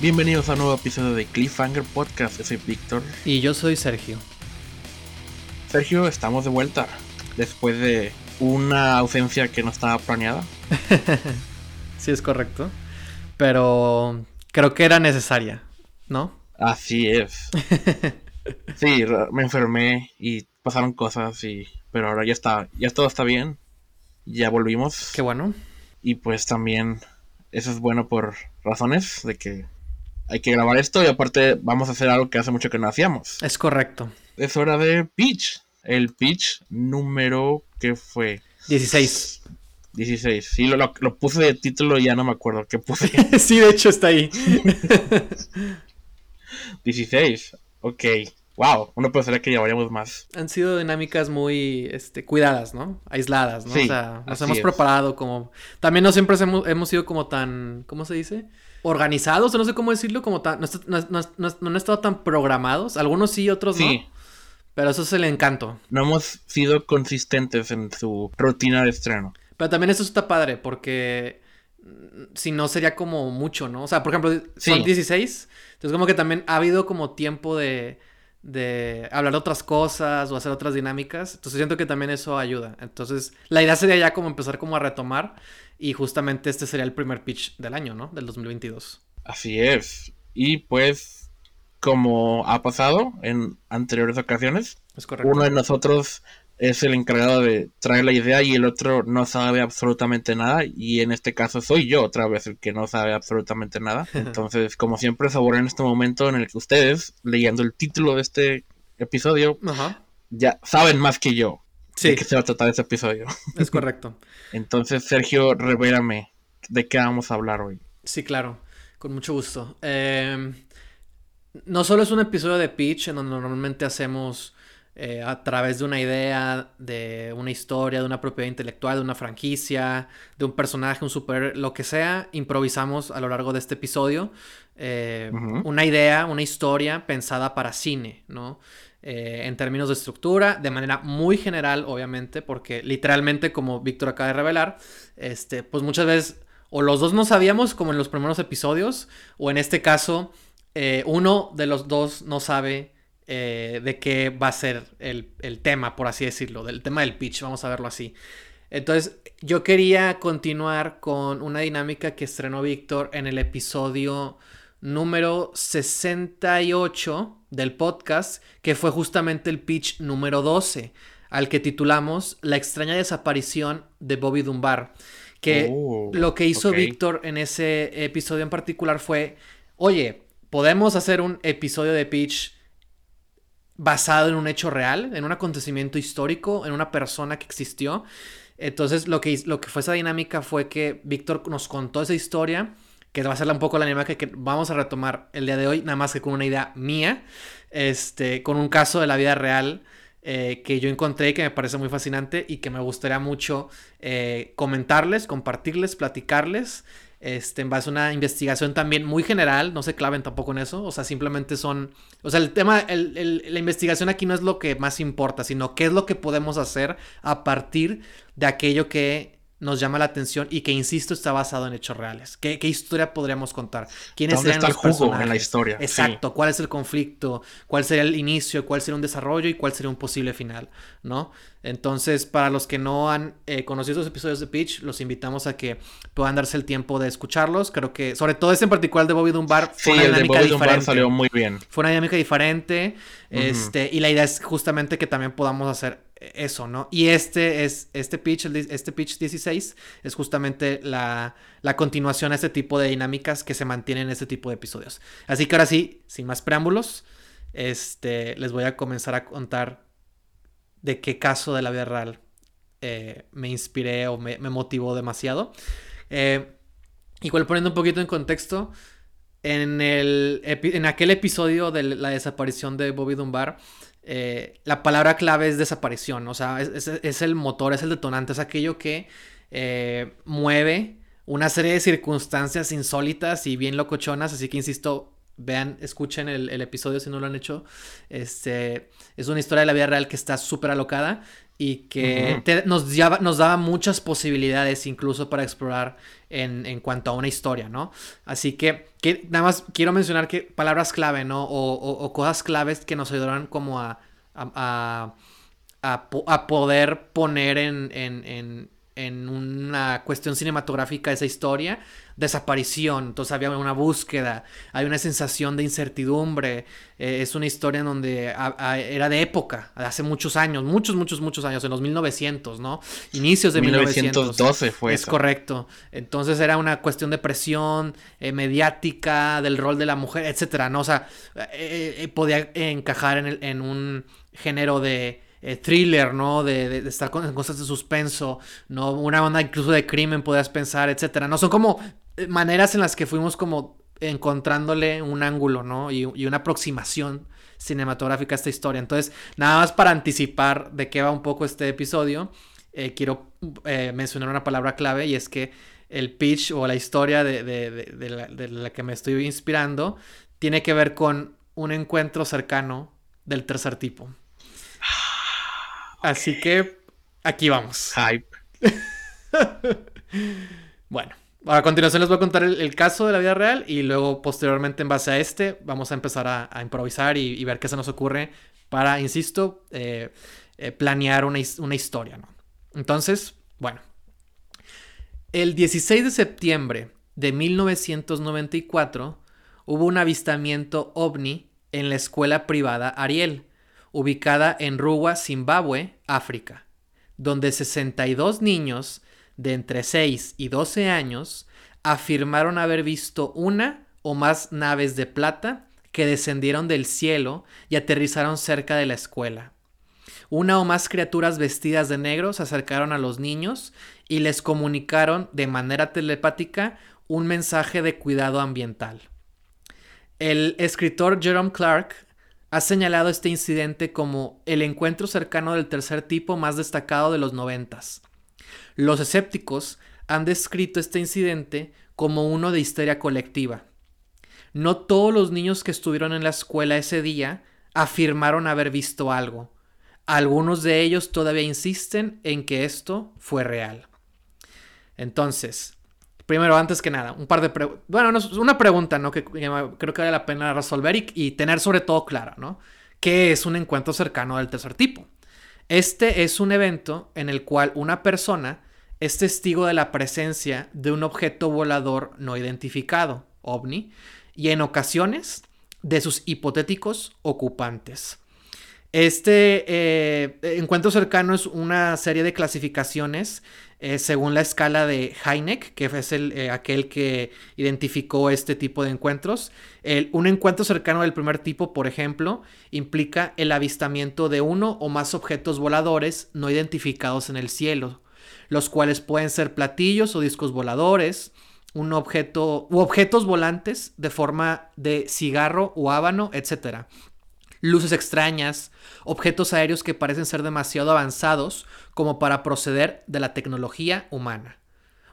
Bienvenidos a un nuevo episodio de Cliffhanger Podcast. Yo soy Víctor. Y yo soy Sergio. Sergio, estamos de vuelta después de una ausencia que no estaba planeada. sí, es correcto. Pero creo que era necesaria, ¿no? Así es. sí, me enfermé y pasaron cosas y pero ahora ya está, ya todo está bien. Ya volvimos. Qué bueno. Y pues también eso es bueno por razones de que hay que grabar esto y aparte vamos a hacer algo que hace mucho que no hacíamos. Es correcto. Es hora de pitch. El pitch número que fue 16. 16. Sí, lo, lo, puse de título y ya no me acuerdo qué puse. sí, de hecho está ahí. 16. Ok. Wow, uno pensaría que llevaríamos más. Han sido dinámicas muy este, cuidadas, ¿no? Aisladas, ¿no? o sea, nos hemos preparado como... También no siempre hemos, hemos sido como tan... ¿Cómo se dice? Organizados, no sé cómo decirlo, como tan... No, no, no, no han estado tan programados. Algunos sí, otros sí. no. Pero eso es el encanto. No hemos sido consistentes en su rutina de estreno. Pero también eso está padre, porque mm, si no sería como mucho, ¿no? O sea, por ejemplo, son 16. Entonces como que también ha habido como tiempo de de hablar de otras cosas o hacer otras dinámicas. Entonces siento que también eso ayuda. Entonces la idea sería ya como empezar como a retomar y justamente este sería el primer pitch del año, ¿no? Del 2022. Así es. Y pues como ha pasado en anteriores ocasiones, uno de nosotros es el encargado de traer la idea y el otro no sabe absolutamente nada y en este caso soy yo otra vez el que no sabe absolutamente nada. Entonces, como siempre, en este momento en el que ustedes, leyendo el título de este episodio, ya saben más que yo de qué se va a tratar episodio. Es correcto. Entonces, Sergio, revélame de qué vamos a hablar hoy. Sí, claro, con mucho gusto. Em, no solo es un episodio de pitch en donde normalmente hacemos eh, a través de una idea, de una historia, de una propiedad intelectual, de una franquicia, de un personaje, un super, lo que sea, improvisamos a lo largo de este episodio eh, una idea, una historia pensada para cine, ¿no? Eh, en términos de estructura, de manera muy general, obviamente, porque literalmente, como Víctor acaba de revelar, este, pues muchas veces o los dos no sabíamos, como en los primeros episodios, o en este caso, uno de los dos no sabe eh, de qué va a ser el, tema, por así decirlo, del tema del pitch, vamos a verlo así. Entonces, yo quería continuar con una dinámica que estrenó Víctor en el episodio número 68 del podcast, que fue justamente el pitch número 12, al que titulamos La extraña desaparición de Bobby Dunbar. Que oh, lo que hizo Víctor en ese episodio en particular fue, oye, podemos hacer un episodio de pitch basado en un hecho real, en un acontecimiento histórico, en una persona que existió. Entonces, lo que, lo que fue esa dinámica fue que Víctor nos contó esa historia, que va a ser un poco la dinámica que vamos a retomar el día de hoy, nada más que con una idea mía, este, con un caso de la vida real. Eh, que yo encontré que me parece muy fascinante y que me gustaría mucho eh, comentarles, compartirles, platicarles este, en base a una investigación también muy general, no se claven tampoco en eso, o sea, simplemente son, o sea, el tema, la investigación aquí no es lo que más importa, sino qué es lo que podemos hacer a partir de aquello que nos llama la atención y que, insisto, está basado en hechos reales. ¿Qué, historia podríamos contar? ¿Quiénes serían los personajes? en la historia? Exacto. ¿Cuál es el conflicto? ¿Cuál sería el inicio? ¿Cuál sería un desarrollo? ¿Y cuál sería un posible final? ¿No? Entonces, para los que no han eh, conocido los episodios de Pitch, los invitamos a que puedan darse el tiempo de escucharlos. Creo que, sobre todo este en particular de Bobby Dunbar, fue una dinámica diferente. salió muy bien. Fue una dinámica diferente. Este, y la idea es justamente que también podamos hacer eso, ¿no? Y este es, este pitch, este pitch 16 es justamente la, la, continuación a este tipo de dinámicas que se mantienen en este tipo de episodios. Así que ahora sí, sin más preámbulos, este, les voy a comenzar a contar de qué caso de la vida real eh, me inspiré o me, motivó demasiado. Eh, igual poniendo un poquito en contexto, en, el, en aquel episodio de la desaparición de Bobby Dunbar, eh, la palabra clave es desaparición, o sea, es, el motor, es el detonante, es aquello que eh, mueve una serie de circunstancias insólitas y bien locochonas, así que insisto, vean, escuchen el, episodio si no lo han hecho. Este, es una historia de la vida real que está súper alocada y que nos, nos daba muchas posibilidades incluso para explorar en, cuanto a una historia, ¿no? Así que, que, nada más quiero mencionar que palabras clave, ¿no? O, cosas claves que nos ayudarán como a, a, a, poder poner en, en en una cuestión cinematográfica esa historia, desaparición, entonces había una búsqueda, hay una sensación de incertidumbre, eh, es una historia en donde era de época, hace muchos años, muchos, muchos, muchos años, en los 1900, ¿no? Inicios de 1912 fue. Es correcto, entonces era una cuestión de presión eh, mediática, del rol de la mujer, etcétera, ¿no? O sea, eh, podía encajar en, en un género de eh, thriller, ¿no? De, estar con, cosas de suspenso, ¿no? Una banda incluso de crimen, podrías pensar, etcétera, ¿no? Son como maneras en las que fuimos como encontrándole un ángulo, ¿no? Y, una aproximación cinematográfica a esta historia. Entonces, nada más para anticipar de qué va un poco este episodio, eh, quiero mencionar una palabra clave y es que el pitch o la historia de, de, la, de la que me estoy inspirando tiene que ver con un encuentro cercano del tercer tipo. Así que aquí vamos. Hype. bueno, a continuación les voy a contar el, caso de la vida real y luego posteriormente en base a este vamos a empezar a, improvisar y, ver qué se nos ocurre para, insisto, eh, eh, planear una, historia. ¿no? Entonces, bueno, el 16 de septiembre de 1994 hubo un avistamiento ovni en la escuela privada Ariel ubicada en Ruwa, Zimbabue, África, donde 62 niños de entre 6 y 12 años afirmaron haber visto una o más naves de plata que descendieron del cielo y aterrizaron cerca de la escuela. Una o más criaturas vestidas de negro se acercaron a los niños y les comunicaron de manera telepática un mensaje de cuidado ambiental. El escritor Jerome Clark ha señalado este incidente como el encuentro cercano del tercer tipo más destacado de los noventas. Los escépticos han descrito este incidente como uno de histeria colectiva. No todos los niños que estuvieron en la escuela ese día afirmaron haber visto algo. Algunos de ellos todavía insisten en que esto fue real. Entonces, primero, antes que nada, un par de preguntas. Bueno, una pregunta, ¿no? Que, creo que vale la pena resolver y, tener sobre todo clara, ¿no? ¿Qué es un encuentro cercano del tercer tipo? Este es un evento en el cual una persona es testigo de la presencia de un objeto volador no identificado, ovni, y en ocasiones de sus hipotéticos ocupantes. Este eh, encuentro cercano es una serie de clasificaciones eh, según la escala de Heineck, que es el, eh, aquel que identificó este tipo de encuentros. un encuentro cercano del primer tipo, por ejemplo, implica el avistamiento de uno o más objetos voladores no identificados en el cielo, los cuales pueden ser platillos o discos voladores, un objeto u objetos volantes de forma de cigarro o hábano, etc luces extrañas, objetos aéreos que parecen ser demasiado avanzados como para proceder de la tecnología humana.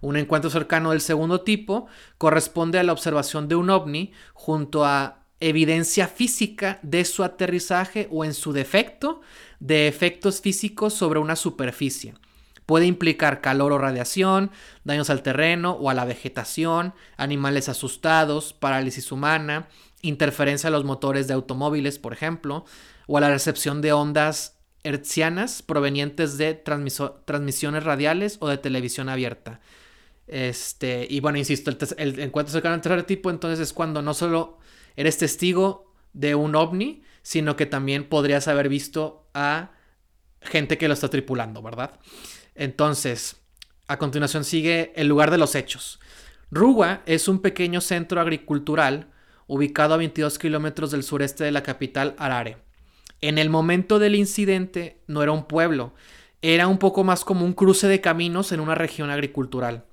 Un encuentro cercano del segundo tipo corresponde a la observación de un ovni junto a evidencia física de su aterrizaje o en su defecto de efectos físicos sobre una superficie. Puede implicar calor o radiación, daños al terreno o a la vegetación, animales asustados, parálisis humana, interferencia a los motores de automóviles, por ejemplo, o a la recepción de ondas hertzianas provenientes de transmisiones radiales o de televisión abierta. Este, y bueno, insisto, el, encuentro cercano al tercer tipo, entonces es cuando no solo eres testigo de un ovni, sino que también podrías haber visto a gente que lo está tripulando, ¿verdad? Entonces, a continuación sigue el lugar de los hechos. Ruga es un pequeño centro agricultural ubicado a 22 kilómetros del sureste de la capital Harare. En el momento del incidente no era un pueblo, era un poco más como un cruce de caminos en una región agricultural.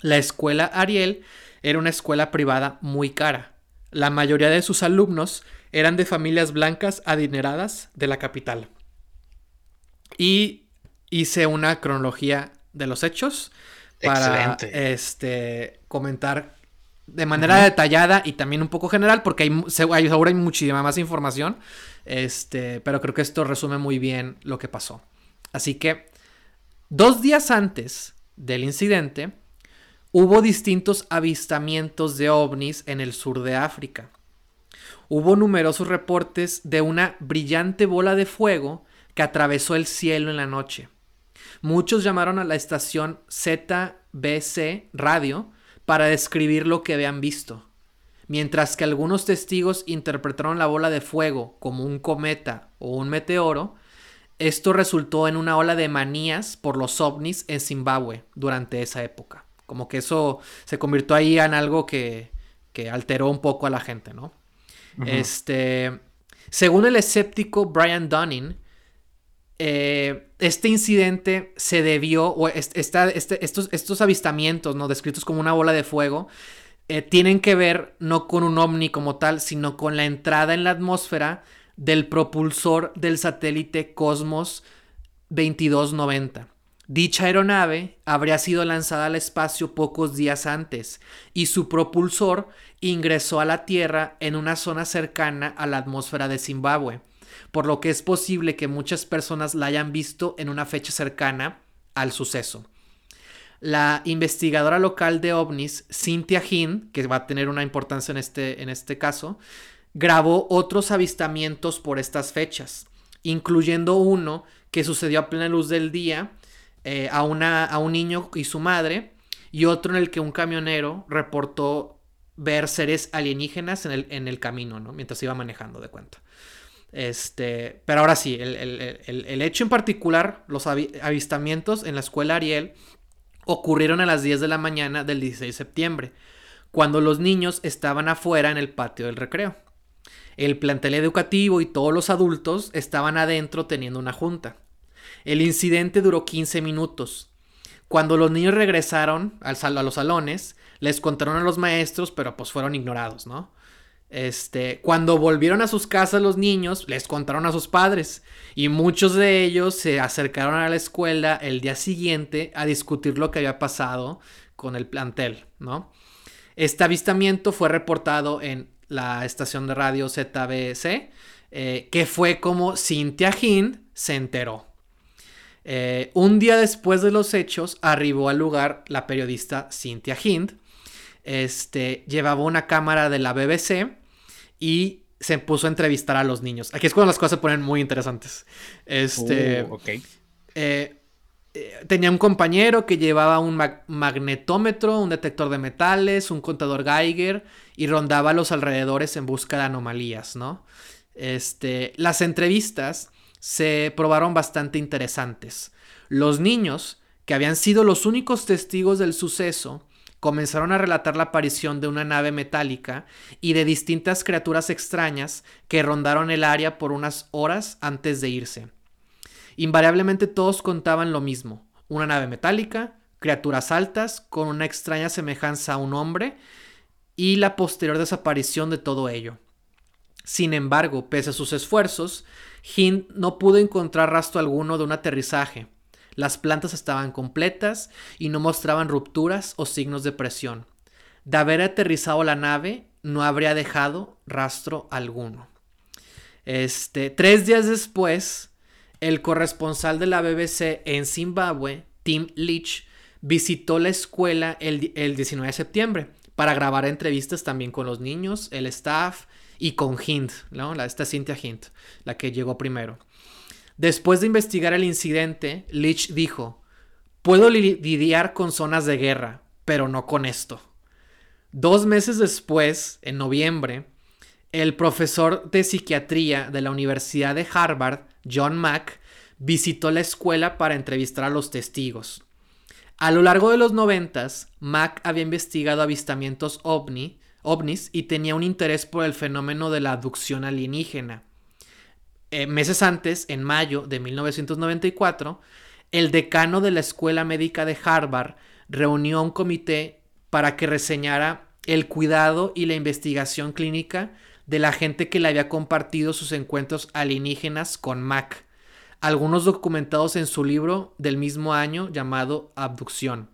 La escuela Ariel era una escuela privada muy cara. La mayoría de sus alumnos eran de familias blancas adineradas de la capital. Y hice una cronología de los hechos para este, comentar de manera detallada y también un poco general, porque hay, ahora hay muchísima más información. Este, pero creo que esto resume muy bien lo que pasó. Así que, dos días antes del incidente, hubo distintos avistamientos de ovnis en el sur de África. Hubo numerosos reportes de una brillante bola de fuego que atravesó el cielo en la noche. Muchos llamaron a la estación ZBC Radio para describir lo que habían visto, mientras que algunos testigos interpretaron la bola de fuego como un cometa o un meteoro, esto resultó en una ola de manías por los ovnis en Zimbabue durante esa época. Como que eso se convirtió ahí en algo que, que alteró un poco a la gente, ¿no? Este. Según el escéptico Brian Dunning, eh, este incidente se debió, o este, estos, estos, avistamientos, ¿no? Descritos como una bola de fuego, eh, tienen que ver no con un ovni como tal, sino con la entrada en la atmósfera del propulsor del satélite Cosmos 2290. Dicha aeronave habría sido lanzada al espacio pocos días antes y su propulsor ingresó a la Tierra en una zona cercana a la atmósfera de Zimbabue por lo que es posible que muchas personas la hayan visto en una fecha cercana al suceso. La investigadora local de ovnis, Cynthia Hinn, que va a tener una importancia en este, en este caso, grabó otros avistamientos por estas fechas, incluyendo uno que sucedió a plena luz del día eh, a, una, a un niño y su madre, y otro en el que un camionero reportó ver seres alienígenas en el, en el camino, ¿no? Mientras iba manejando de cuenta. Este, pero ahora sí, el, hecho en particular, los avistamientos en la escuela Ariel ocurrieron a las 10 de la mañana del 16 de septiembre, cuando los niños estaban afuera en el patio del recreo. El plantel educativo y todos los adultos estaban adentro teniendo una junta. El incidente duró 15 minutos. Cuando los niños regresaron al a los salones, les contaron a los maestros, pero pues fueron ignorados, ¿no? Este, cuando volvieron a sus casas los niños, les contaron a sus padres y muchos de ellos se acercaron a la escuela el día siguiente a discutir lo que había pasado con el plantel, ¿no? Este avistamiento fue reportado en la estación de radio ZBC, eh, que fue como Cynthia Hind se enteró. Eh, un día después de los hechos, arribó al lugar la periodista Cynthia Hind. Este, llevaba una cámara de la BBC y se puso a entrevistar a los niños. Aquí es cuando las cosas se ponen muy interesantes. Este. Uh, eh, eh, tenía un compañero que llevaba un magnetómetro, un detector de metales, un contador Geiger y rondaba los alrededores en busca de anomalías, ¿no? Este, las entrevistas se probaron bastante interesantes. Los niños, que habían sido los únicos testigos del suceso, comenzaron a relatar la aparición de una nave metálica y de distintas criaturas extrañas que rondaron el área por unas horas antes de irse. Invariablemente todos contaban lo mismo, una nave metálica, criaturas altas con una extraña semejanza a un hombre y la posterior desaparición de todo ello. Sin embargo, pese a sus esfuerzos, Hind no pudo encontrar rastro alguno de un aterrizaje, las plantas estaban completas y no mostraban rupturas o signos de presión. De haber aterrizado la nave, no habría dejado rastro alguno. Este, tres días después, el corresponsal de la BBC en Zimbabue, Tim Leach, visitó la escuela el, 19 de septiembre para grabar entrevistas también con los niños, el staff y con Hint, ¿no? Esta Cynthia Hint, la que llegó primero. Después de investigar el incidente, Leach dijo, puedo lidiar con zonas de guerra, pero no con esto. Dos meses después, en noviembre, el profesor de psiquiatría de la Universidad de Harvard, John Mack, visitó la escuela para entrevistar a los testigos. A lo largo de los noventas, Mack había investigado avistamientos ovni, ovnis y tenía un interés por el fenómeno de la abducción alienígena. Eh, meses antes, en mayo de 1994, el decano de la Escuela Médica de Harvard reunió un comité para que reseñara el cuidado y la investigación clínica de la gente que le había compartido sus encuentros alienígenas con Mac, algunos documentados en su libro del mismo año llamado Abducción.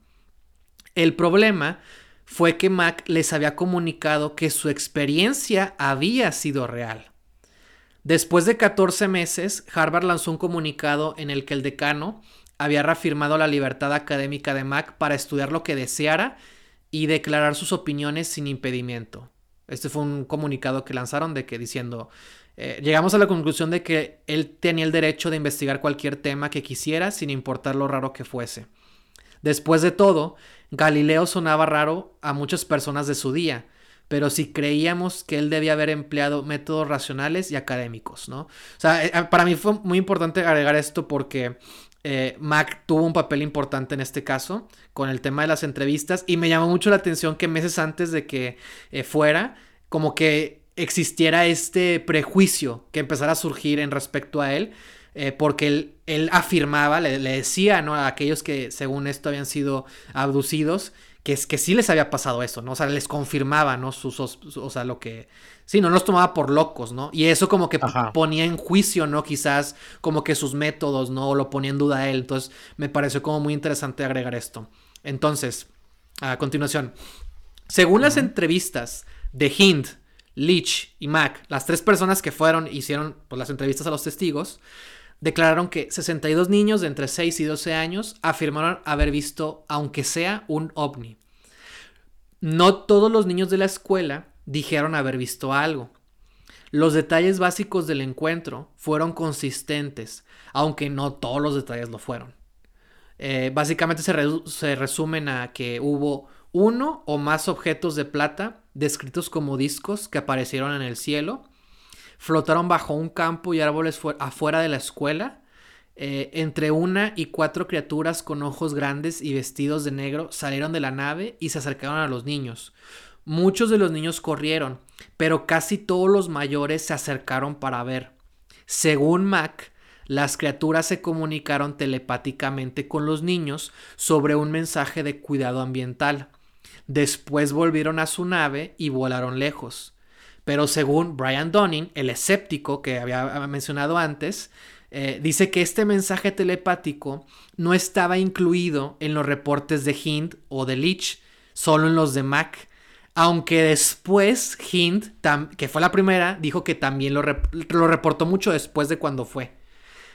El problema fue que Mac les había comunicado que su experiencia había sido real. Después de 14 meses, Harvard lanzó un comunicado en el que el decano había reafirmado la libertad académica de Mac para estudiar lo que deseara y declarar sus opiniones sin impedimento. Este fue un comunicado que lanzaron de que diciendo, eh, llegamos a la conclusión de que él tenía el derecho de investigar cualquier tema que quisiera sin importar lo raro que fuese. Después de todo, Galileo sonaba raro a muchas personas de su día, pero si creíamos que él debía haber empleado métodos racionales y académicos, ¿no? O sea, eh, para mí fue muy importante agregar esto porque eh, Mac tuvo un papel importante en este caso con el tema de las entrevistas y me llamó mucho la atención que meses antes de que fuera, como que existiera este prejuicio que empezara a surgir en respecto a él, eh, porque él, él afirmaba, le, decía ¿no? a aquellos que según esto habían sido abducidos, que, es, que sí les había pasado eso, ¿no? O sea, les confirmaba, ¿no? Sus, o sea, lo que... Sí, no los tomaba por locos, ¿no? Y eso como que ponía en juicio, ¿no? Quizás como que sus métodos, ¿no? O lo ponía en duda a él. Entonces, me pareció como muy interesante agregar esto. Entonces, a continuación, según las entrevistas de Hind, Leach y Mac, las tres personas que fueron hicieron pues, las entrevistas a los testigos, declararon que 62 niños de entre 6 y 12 años afirmaron haber visto, aunque sea, un ovni. No todos los niños de la escuela dijeron haber visto algo. Los detalles básicos del encuentro fueron consistentes, aunque no todos los detalles lo fueron. Eh, básicamente se, se resumen a que hubo uno o más objetos de plata descritos como discos que aparecieron en el cielo, flotaron bajo un campo y árboles afuera de la escuela. Eh, entre una y cuatro criaturas con ojos grandes y vestidos de negro salieron de la nave y se acercaron a los niños. Muchos de los niños corrieron, pero casi todos los mayores se acercaron para ver. Según Mac, las criaturas se comunicaron telepáticamente con los niños sobre un mensaje de cuidado ambiental. Después volvieron a su nave y volaron lejos. Pero según Brian Dunning, el escéptico que había mencionado antes, eh, dice que este mensaje telepático no estaba incluido en los reportes de Hind o de Leach, solo en los de Mac. Aunque después Hind, que fue la primera, dijo que también lo, lo, reportó mucho después de cuando fue.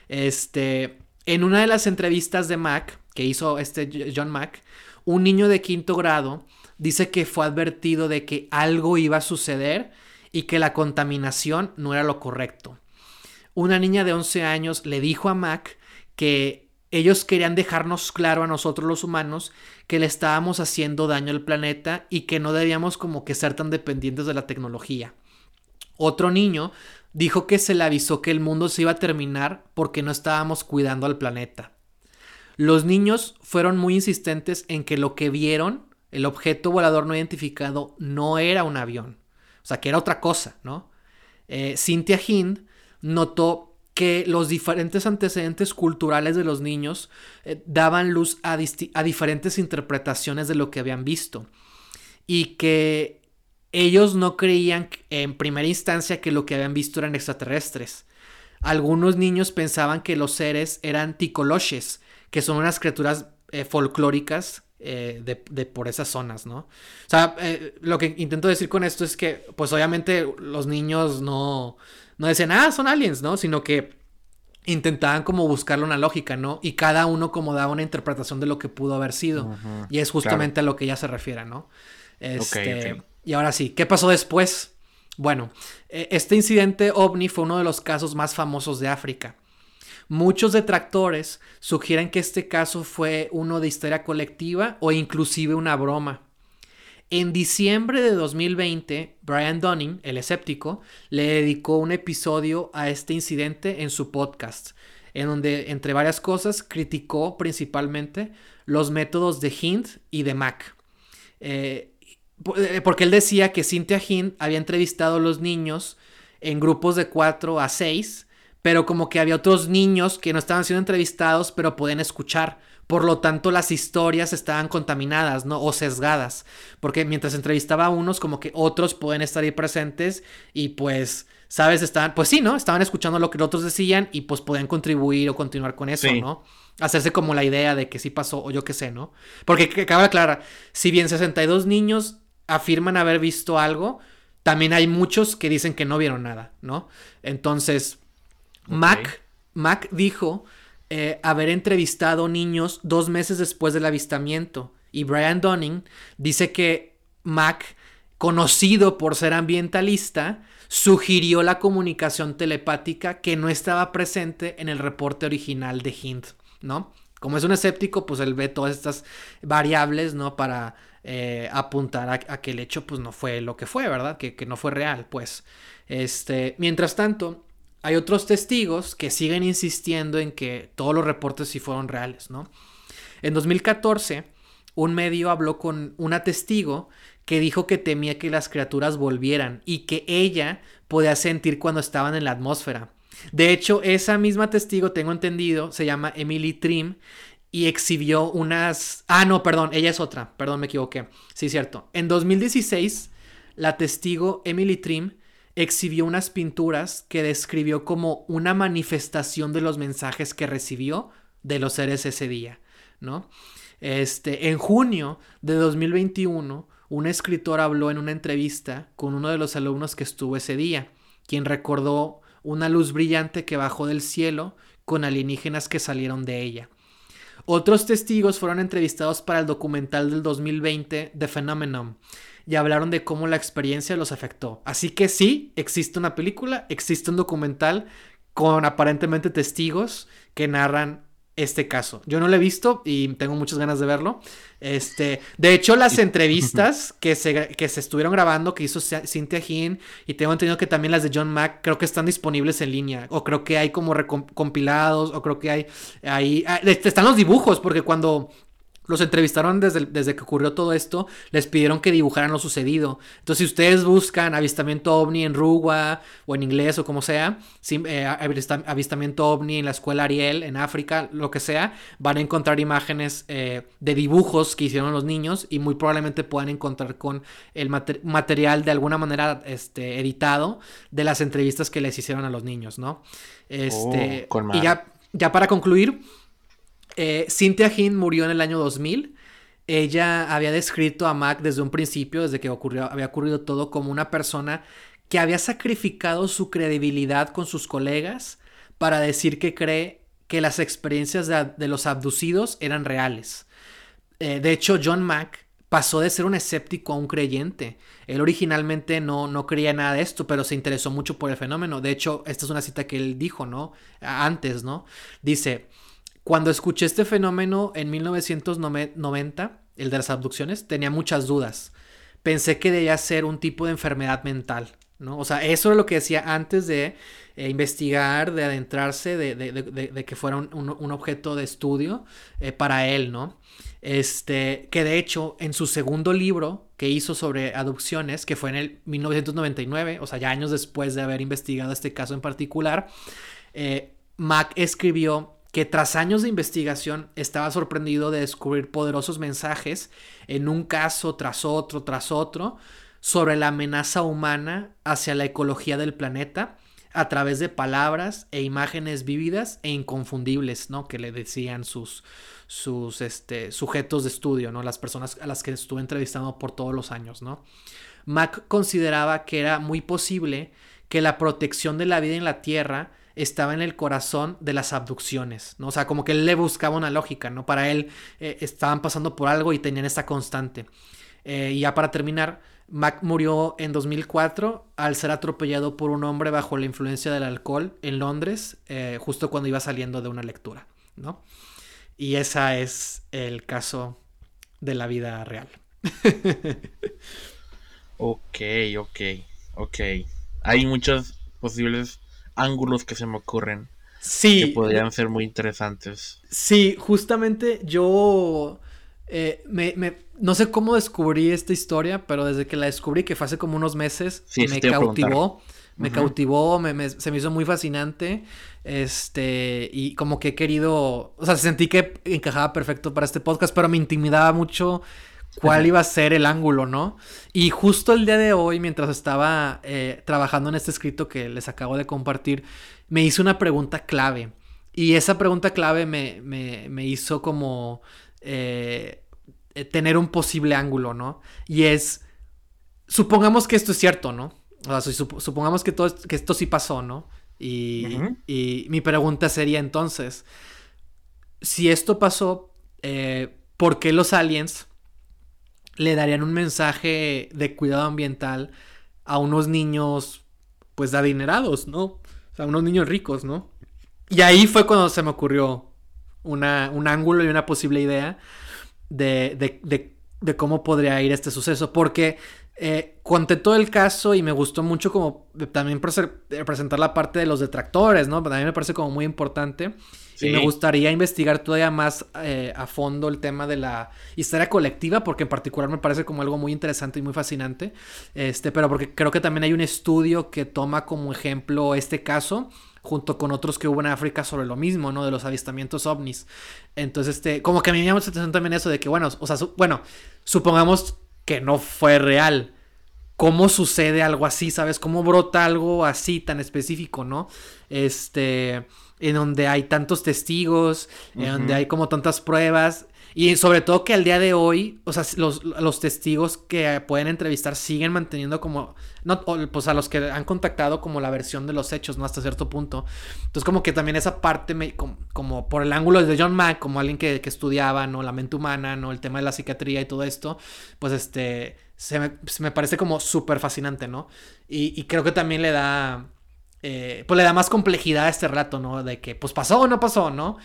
Este, en una de las entrevistas de Mac, que hizo este John Mac, un niño de quinto grado dice que fue advertido de que algo iba a suceder y que la contaminación no era lo correcto. Una niña de 11 años le dijo a Mac que ellos querían dejarnos claro a nosotros los humanos que le estábamos haciendo daño al planeta y que no debíamos como que ser tan dependientes de la tecnología. Otro niño dijo que se le avisó que el mundo se iba a terminar porque no estábamos cuidando al planeta. Los niños fueron muy insistentes en que lo que vieron el objeto volador no identificado no era un avión, o sea, que era otra cosa, ¿no? Eh, Cynthia Hind notó que los diferentes antecedentes culturales de los niños eh, daban luz a, diferentes interpretaciones de lo que habían visto y que ellos no creían en primera instancia que lo que habían visto eran extraterrestres. Algunos niños pensaban que los seres eran ticoloches, que son unas criaturas eh, folclóricas eh, de, por esas zonas, ¿no? O sea, eh, lo que intento decir con esto es que, pues obviamente los niños no, no decían, ah, son aliens, ¿no? Sino que intentaban como buscarle una lógica, ¿no? Y cada uno como daba una interpretación de lo que pudo haber sido. y es justamente a lo que ella se refiere, ¿no? Este, Y ahora sí, ¿qué pasó después? Bueno, e, este incidente ovni fue uno de los casos más famosos de África. Muchos detractores sugieren que este caso fue uno de historia colectiva o inclusive una broma. En diciembre de 2020, Brian Dunning, el escéptico, le dedicó un episodio a este incidente en su podcast, en donde, entre varias cosas, criticó principalmente los métodos de Hint y de Mac. Eh, eh, porque él decía que Cynthia Hint había entrevistado a los niños en grupos de 4 a 6 pero como que había otros niños que no estaban siendo entrevistados, pero pueden escuchar. Por lo tanto, las historias estaban contaminadas, ¿no? O sesgadas. Porque mientras entrevistaba a unos, como que otros pueden estar ahí presentes y pues ¿sabes? Estaban, pues sí, ¿no? Estaban escuchando lo que los otros decían y pues podían contribuir o continuar con eso, ¿no? Hacerse como la idea de que sí pasó o yo qué sé, ¿no? Porque acaba aclarar, si bien 62 niños afirman haber visto algo, también hay muchos que dicen que no vieron nada, ¿no? Entonces, Mac, Mac dijo eh, haber entrevistado niños dos meses después del avistamiento. Y Brian Dunning dice que Mac, conocido por ser ambientalista, sugirió la comunicación telepática que no estaba presente en el reporte original de Hint, ¿no? Como es un escéptico, pues él ve todas estas variables, ¿no? Para eh, apuntar a, que el hecho, pues no fue lo que fue, ¿verdad? Que, que no fue real, pues. Este, mientras tanto, hay otros testigos que siguen insistiendo en que todos los reportes sí fueron reales, ¿no? En 2014, un medio habló con una testigo que dijo que temía que las criaturas volvieran y que ella podía sentir cuando estaban en la atmósfera. De hecho, esa misma testigo, tengo entendido, se llama Emily Trim y exhibió unas... Ah, no, perdón, ella es otra, perdón, me equivoqué. Sí, cierto. En 2016, la testigo Emily Trim exhibió unas pinturas que describió como una manifestación de los mensajes que recibió de los seres ese día, ¿no? Este, en junio de 2021, un escritor habló en una entrevista con uno de los alumnos que estuvo ese día, quien recordó una luz brillante que bajó del cielo con alienígenas que salieron de ella. Otros testigos fueron entrevistados para el documental del 2020 The Phenomenon, y hablaron de cómo la experiencia los afectó. Así que sí, existe una película, existe un documental con aparentemente testigos que narran este caso. Yo no lo he visto y tengo muchas ganas de verlo. Este, de hecho, las entrevistas que se, que se estuvieron grabando, que hizo Cynthia Hinn, y tengo entendido que también las de John Mack, creo que están disponibles en línea. O creo que hay como compilados, o creo que hay ahí. Ah, están los dibujos, porque cuando los entrevistaron desde, desde, que ocurrió todo esto, les pidieron que dibujaran lo sucedido. Entonces, si ustedes buscan avistamiento ovni en Rugua o en inglés o como sea, eh, avistamiento ovni en la escuela Ariel en África, lo que sea, van a encontrar imágenes eh, de dibujos que hicieron los niños y muy probablemente puedan encontrar con el material de alguna manera este, editado de las entrevistas que les hicieron a los niños, ¿no? Este, oh, y ya, ya para concluir eh, Cynthia Hinn murió en el año 2000. Ella había descrito a Mac desde un principio, desde que ocurrió, había ocurrido todo, como una persona que había sacrificado su credibilidad con sus colegas para decir que cree que las experiencias de, los abducidos eran reales. Eh, de hecho, John Mack pasó de ser un escéptico a un creyente. Él originalmente no, no creía nada de esto, pero se interesó mucho por el fenómeno. De hecho, esta es una cita que él dijo, ¿no? Antes, ¿no? Dice, cuando escuché este fenómeno en 1990, el de las abducciones, tenía muchas dudas. Pensé que debía ser un tipo de enfermedad mental, ¿no? O sea, eso era lo que decía antes de eh, investigar, de adentrarse, de, que fuera un, objeto de estudio eh, para él, ¿no? Este, que de hecho, en su segundo libro que hizo sobre adopciones, que fue en el 1999, o sea, ya años después de haber investigado este caso en particular, eh, Mac escribió que tras años de investigación estaba sorprendido de descubrir poderosos mensajes en un caso tras otro, tras otro, sobre la amenaza humana hacia la ecología del planeta a través de palabras e imágenes vívidas e inconfundibles, ¿no? Que le decían sus, sus este, sujetos de estudio, ¿no? Las personas a las que estuve entrevistando por todos los años, ¿no? Mac consideraba que era muy posible que la protección de la vida en la Tierra estaba en el corazón de las abducciones, ¿no? O sea, como que él le buscaba una lógica, ¿no? Para él eh, estaban pasando por algo y tenían esta constante. Eh, y ya para terminar, Mac murió en 2004 al ser atropellado por un hombre bajo la influencia del alcohol en Londres, eh, justo cuando iba saliendo de una lectura, ¿no? Y ese es el caso de la vida real. ok, ok, ok. Hay muchos posibles ángulos que se me ocurren. Sí. Que podrían ser muy interesantes. Sí, justamente yo eh, me, no sé cómo descubrí esta historia, pero desde que la descubrí, que fue hace como unos meses, me cautivó. Me cautivó, me, se me hizo muy fascinante. Este, y como que he querido. O sea, sentí que encajaba perfecto para este podcast, pero me intimidaba mucho cuál iba a ser el ángulo, ¿no? Y justo el día de hoy, mientras estaba eh, trabajando en este escrito que les acabo de compartir, me hice una pregunta clave. Y esa pregunta clave me, me, hizo como eh, eh, tener un posible ángulo, ¿no? Y es, supongamos que esto es cierto, ¿no? O sea, supongamos que, todo, que esto sí pasó, ¿no? Y, y, mi pregunta sería entonces, si esto pasó, ¿por qué los aliens le darían un mensaje de cuidado ambiental a unos niños, pues, adinerados, ¿no? O sea, unos niños ricos, ¿no? Y ahí fue cuando se me ocurrió una, un ángulo y una posible idea de, de, de, cómo podría ir este suceso. Porque eh, conté todo el caso y me gustó mucho como también presentar la parte de los detractores, ¿no? También me parece como muy importante. Y me gustaría investigar todavía más eh, a fondo el tema de la historia colectiva, porque en particular me parece como algo muy interesante y muy fascinante. Este, pero porque creo que también hay un estudio que toma como ejemplo este caso junto con otros que hubo en África sobre lo mismo, ¿no? De los avistamientos ovnis. Entonces, este, como que a mí me llama mucha atención también eso de que, bueno, o sea, bueno, supongamos que no fue real. ¿Cómo sucede algo así, sabes? ¿Cómo brota algo así tan específico, no? Este, en donde hay tantos testigos, en donde hay como tantas pruebas. Y sobre todo que al día de hoy, o sea, los, testigos que pueden entrevistar siguen manteniendo como, no, pues a los que han contactado como la versión de los hechos, ¿no? Hasta cierto punto. Entonces como que también esa parte, me, como, por el ángulo de John Mack, como alguien que, estudiaba, ¿no? La mente humana, ¿no? El tema de la psiquiatría y todo esto, pues este, se me, parece como súper fascinante, ¿no? Y, y creo que también le da... Eh, pues le da más complejidad a este rato, ¿no? De que pues pasó o no pasó, ¿no?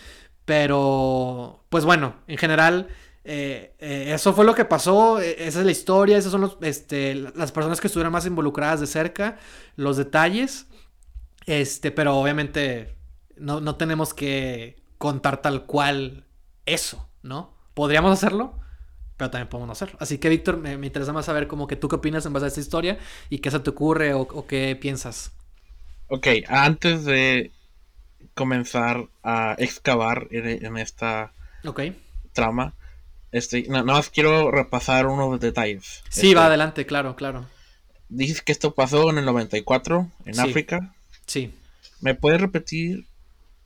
Pero, pues bueno, en general, eh, eh, eso fue lo que pasó, e, esa es la historia, esas son este, las personas que estuvieron más involucradas de cerca, los detalles, este, pero obviamente no, no tenemos que contar tal cual eso, ¿no? Podríamos hacerlo, pero también podemos no hacerlo. Así que, Víctor, me, interesa más saber como que tú qué opinas en base a esta historia y qué se te ocurre o qué piensas. Ok, antes de comenzar a excavar en, esta trama. Este, nada más quiero repasar unos detalles. Sí, va este, adelante, claro, claro. Dices que esto pasó en el 94, en África. Sí. ¿Me puedes repetir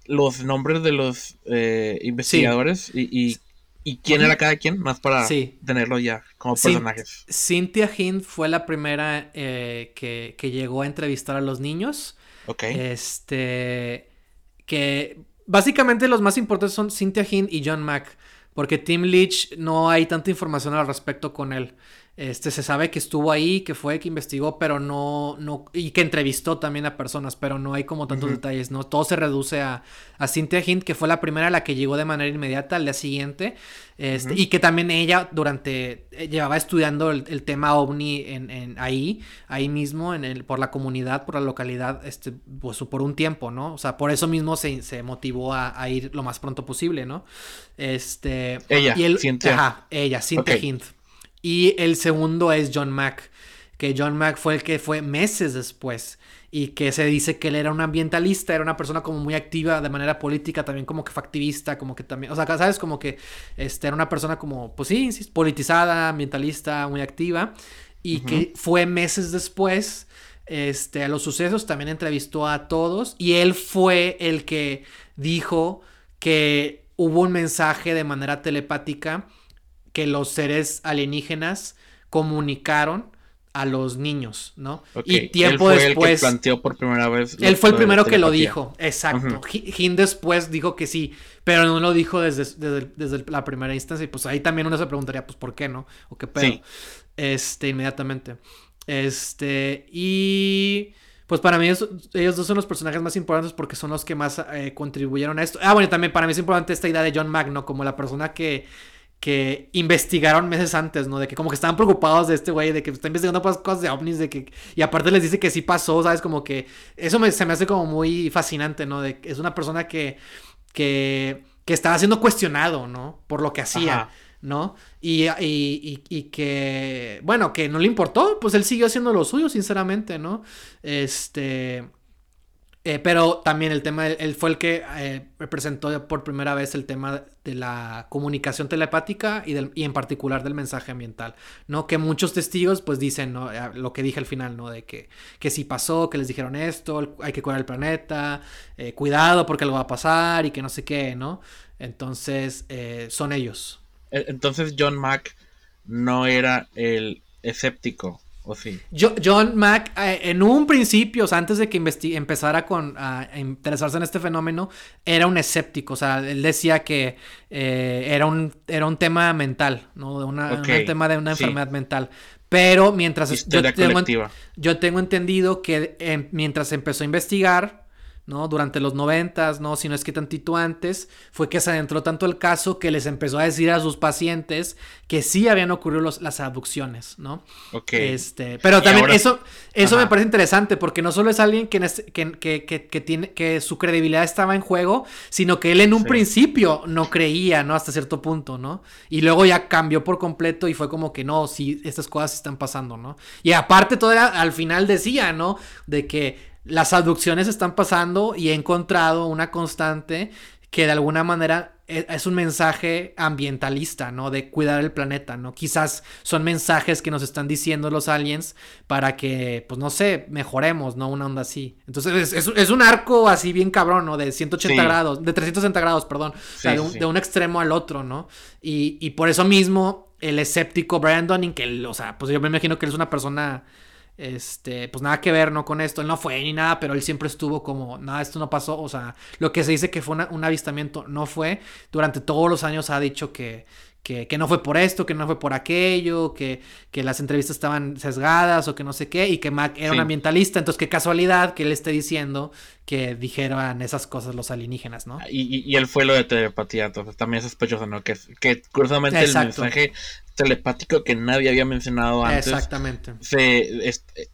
los nombres de los eh, investigadores y, quién era cada quien? Más para tenerlo ya como personajes. Cynthia Hind fue la primera eh, que, que, llegó a entrevistar a los niños. Ok. Este que básicamente los más importantes son Cynthia Hind y John Mack, porque Tim Leach no hay tanta información al respecto con él. Este, se sabe que estuvo ahí, que fue, que investigó, pero no, no, y que entrevistó también a personas, pero no hay como tantos detalles, ¿no? Todo se reduce a, a Cynthia Hint, que fue la primera a la que llegó de manera inmediata al día siguiente, este, y que también ella durante, eh, llevaba estudiando el, tema ovni en, en, ahí, ahí mismo, en el, por la comunidad, por la localidad, este, pues por un tiempo, ¿no? O sea, por eso mismo se, se motivó a, ir lo más pronto posible, ¿no? Este, ella, y Cynthia. ella, Cynthia Hint. Y el segundo es John Mack, que John Mack fue el que fue meses después y que se dice que él era un ambientalista, era una persona como muy activa de manera política, también como que fue activista, como que también, o sea, sabes, como que este, era una persona como, pues sí, sí politizada, ambientalista, muy activa, y que fue meses después, este, a los sucesos, también entrevistó a todos, y él fue el que dijo que hubo un mensaje de manera telepática que los seres alienígenas comunicaron a los niños, ¿no? Y tiempo él fue después. El que planteó por primera vez. Él fue el primero que lo dijo, exacto. Uh después dijo que sí, pero no lo dijo desde, desde, la primera instancia. Y pues ahí también uno se preguntaría, pues, ¿por qué no? ¿O qué pedo? Este, inmediatamente. Este, y. Pues para mí ellos, dos son los personajes más importantes porque son los que más eh, contribuyeron a esto. Ah, bueno, también para mí es importante esta idea de John Magno como la persona que que investigaron meses antes, ¿no? De que como que estaban preocupados de este güey, de que está investigando cosas de ovnis, de que... Y aparte les dice que sí pasó, ¿sabes? Como que... Eso me, se me hace como muy fascinante, ¿no? De que es una persona que... que que estaba siendo cuestionado, ¿no? Por lo que hacía, ¿no? Y, y, y, que, bueno, que no le importó, pues él siguió haciendo lo suyo, sinceramente, ¿no? Este... Eh, pero también el tema, él fue el que eh, presentó por primera vez el tema de la comunicación telepática y, del, y en particular del mensaje ambiental, ¿no? Que muchos testigos pues dicen, ¿no? Eh, lo que dije al final, ¿no? De que, que si pasó, que les dijeron esto, hay que cuidar el planeta, cuidado porque algo va a pasar y que no sé qué, ¿no? Entonces, son ellos. E, entonces John Mack no era el escéptico John Mack, eh, en un principio, o sea, antes de que empezara con, a interesarse en este fenómeno, era un escéptico. O sea, él decía que eh, era, un, era un tema mental, ¿no? De una, un tema de una enfermedad mental. Pero mientras yo tengo, yo tengo, entendido que eh, mientras empezó a investigar, ¿no? Durante los noventas, ¿no? Si no es que tantito antes, fue que se adentró tanto el caso que les empezó a decir a sus pacientes que sí habían ocurrido las abducciones, ¿no? Ok. Este, pero también eso, eso me parece interesante porque no solo es alguien que, que, que, que, tiene, que su credibilidad estaba en juego, sino que él en un principio no creía, ¿no? Hasta cierto punto, ¿no? Y luego ya cambió por completo y fue como que no, sí, estas cosas están pasando, ¿no? Y aparte todavía al final decía, ¿no? De que las abducciones están pasando y he encontrado una constante que de alguna manera e, es un mensaje ambientalista, ¿no? De cuidar el planeta, ¿no? Quizás son mensajes que nos están diciendo los aliens para que, pues no sé, mejoremos, ¿no? Una onda así. Entonces es, un arco así bien cabrón, ¿no? De 180 grados, de 360 grados, perdón. o sea, de un, extremo al otro, ¿no? Y, y por eso mismo el escéptico Brandon, que, o sea, pues yo me imagino que él es una persona este, pues nada que ver, ¿no? Con esto, él no fue ni nada, pero él siempre estuvo como, nada, esto no pasó, o sea, lo que se dice que fue un avistamiento no fue, durante todos los años ha dicho que, que, no fue por esto, que no fue por aquello, que, que, las entrevistas estaban sesgadas o que no sé qué, y que Mac era un ambientalista, entonces qué casualidad que él esté diciendo que dijeran esas cosas los alienígenas, ¿no? Y, y, él fue lo de telepatía, entonces también es sospechoso, ¿no? Que, que curiosamente el mensaje telepático que nadie había mencionado antes. Exactamente. Se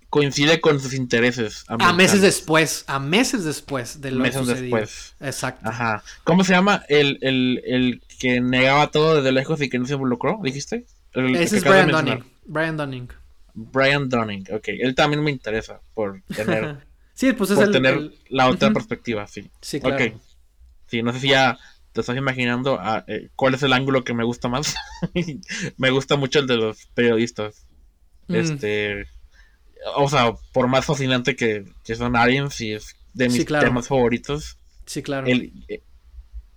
coincide con sus intereses. A meses después, a meses después de lo meses después. Exacto. Ajá. ¿Cómo se llama el, el, el que negaba todo desde lejos y que no se involucró, dijiste? Ese es Brian Dunning. Brian Dunning. Brian Dunning, ok. Él también me interesa por tener, sí, pues es por tener la otra perspectiva, sí. Sí, claro. Ok. Sí, no sé si ya te estás imaginando ah, eh, cuál es el ángulo que me gusta más. me gusta mucho el de los periodistas. Mm. Este. O sea, por más fascinante que, son aliens y es de mis temas favoritos. Sí, claro. El, eh,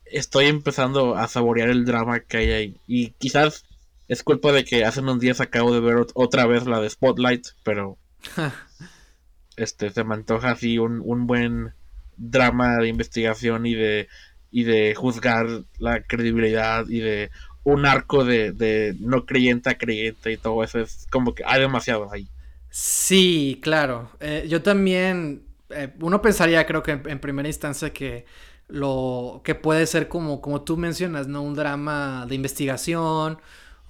estoy empezando a saborear el drama que hay ahí. Y quizás es culpa de que hace unos días acabo de ver otra vez la de Spotlight, pero este se me antoja así un, un buen drama de investigación y de y de juzgar la credibilidad y de un arco de, de no creyente a creyente y todo eso es como que hay demasiado ahí. Sí, claro. Eh, yo también, eh, uno pensaría creo que en primera instancia que lo que puede ser como, como tú mencionas, ¿no? Un drama de investigación,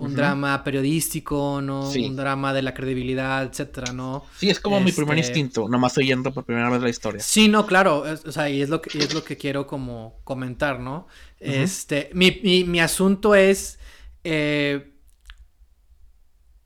un drama periodístico, ¿no? Un drama de la credibilidad, etcétera, ¿no? Sí, es como mi primer este instinto, nomás oyendo por primera vez la historia. Sí, no, claro, o sea, y es lo que, es lo que quiero como comentar, ¿no? Este, mi, mi, mi, asunto es eh,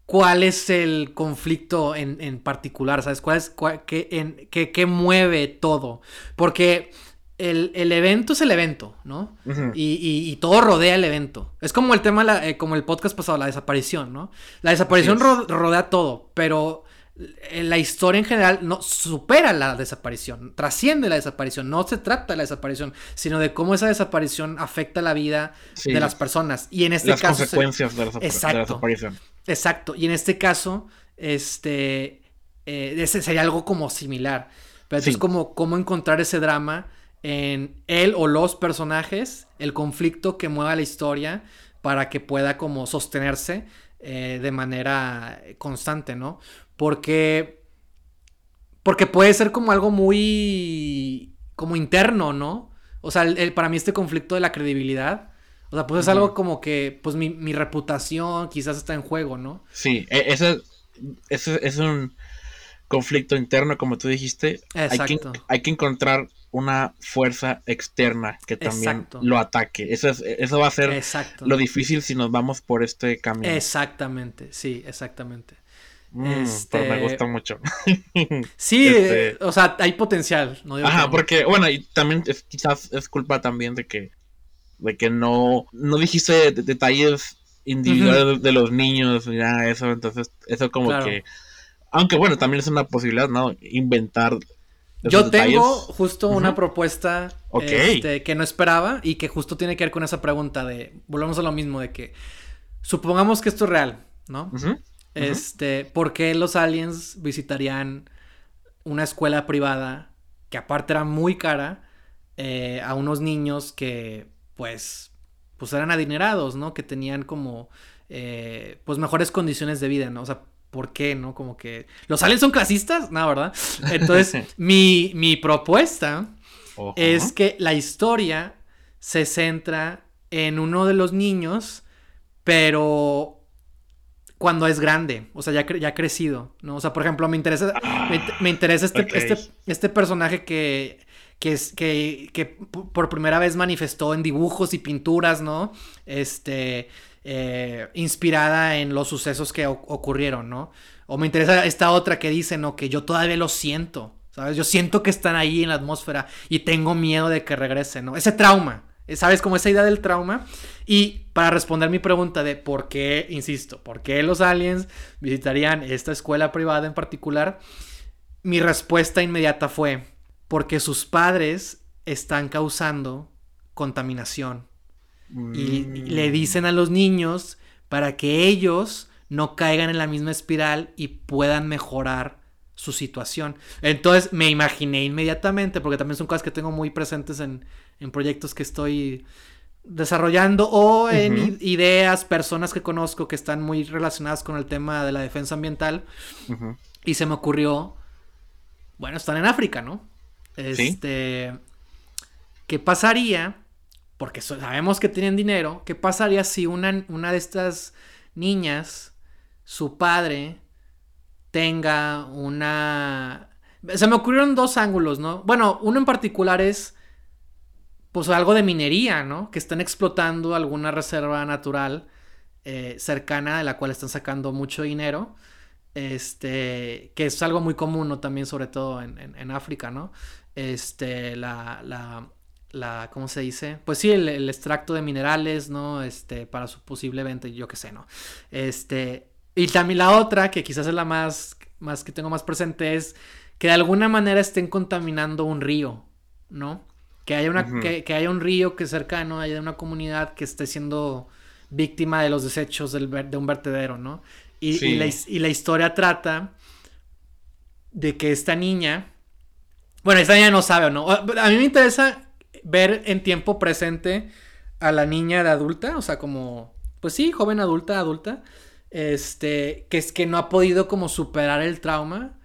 cuál es el conflicto en, en particular, ¿sabes? ¿Cuál es, qué, en, qué, qué mueve todo? Porque el, evento es el evento, ¿no? y, todo rodea el evento. Es como el tema, eh, como el podcast pasado, la desaparición, ¿no? La desaparición rodea todo, pero eh, la historia en general no supera la desaparición, trasciende la desaparición. No se trata de la desaparición, sino de cómo esa desaparición afecta la vida de las personas. Y en este las caso. consecuencias de, la desaparición. Exacto. Y en este caso, este. Eh, sería algo como similar. Pero es como cómo encontrar ese drama en él o los personajes, el conflicto que mueva la historia para que pueda como sostenerse eh, de manera constante, ¿no? Porque, porque puede ser como algo muy, como interno, ¿no? O sea, para mí este conflicto de la credibilidad, o sea, pues es algo como que, pues mi, mi, reputación quizás está en juego, ¿no? Sí, e, ese, es un conflicto interno, como tú dijiste. Exacto. hay que encontrar una fuerza externa que también lo ataque. Eso, es, eso va a ser lo difícil si nos vamos por este camino. Exactamente, sí, exactamente. Mm, este... me gusta mucho. sí, este o sea, hay potencial. No Ajá, porque, bueno, y también quizás es culpa también de que, de que no, no dijiste detalles individuales de los niños ni nada de eso, entonces eso como que, aunque bueno, también es una posibilidad, ¿no? Inventar. Yo tengo justo una propuesta este, que no esperaba y que justo tiene que ver con esa pregunta de, volvemos a lo mismo, de que supongamos que esto es real, ¿no? Este, ¿por qué los aliens visitarían una escuela privada que aparte era muy cara eh, a unos niños que, pues, pues eran adinerados, ¿no? Que tenían como, eh, pues, mejores condiciones de vida, ¿no? O sea, ¿por qué, no? Como que, ¿los aliens son clasistas? No, ¿verdad? Entonces, mi, mi propuesta es que la historia se centra en uno de los niños, pero cuando es grande, o sea, ya, ya ha crecido, ¿no? O sea, por ejemplo, me interesa, me, interesa este, este, este, personaje que, que, es, que, que por primera vez manifestó en dibujos y pinturas, ¿no? Este, eh, inspirada en los sucesos que ocurrieron, ¿no? O me interesa esta otra que dice, ¿no? Que yo todavía lo siento, ¿sabes? Yo siento que están ahí en la atmósfera y tengo miedo de que regresen, ¿no? Ese trauma, ¿sabes? Como esa idea del trauma. Y para responder mi pregunta de por qué, insisto, por qué los aliens visitarían esta escuela privada en particular, mi respuesta inmediata fue porque sus padres están causando contaminación. Y le mm. dicen a los niños para que ellos no caigan en la misma espiral y puedan mejorar su situación. Entonces me imaginé inmediatamente, porque también son cosas que tengo muy presentes en, en proyectos que estoy desarrollando o en ideas, personas que conozco que están muy relacionadas con el tema de la defensa ambiental. Y se me ocurrió, bueno, están en África, ¿no? Este, ¿qué pasaría? Porque sabemos que tienen dinero. ¿Qué pasaría si una, una de estas niñas, su padre, tenga una... Se me ocurrieron dos ángulos, ¿no? Bueno, uno en particular es pues algo de minería, ¿no? Que están explotando alguna reserva natural eh, cercana de la cual están sacando mucho dinero. Este, que es algo muy común, ¿no? También, sobre todo en, África, ¿no? Este, la, la, la, ¿cómo se dice? Pues sí, el, extracto de minerales, ¿no? Este, para su posible venta, yo qué sé, ¿no? Este, y también la otra, que quizás es la más, más que tengo más presente, es que de alguna manera estén contaminando un río, ¿no? Que haya, una, que, haya un río que cercano, haya una comunidad que esté siendo víctima de los desechos del, de un vertedero, ¿no? Y, la, historia trata de que esta niña, bueno, esta niña no sabe, ¿no? A mí me interesa ver en tiempo presente a la niña de adulta, o sea, como, pues sí, joven adulta, adulta, este, que es que no ha podido como superar el trauma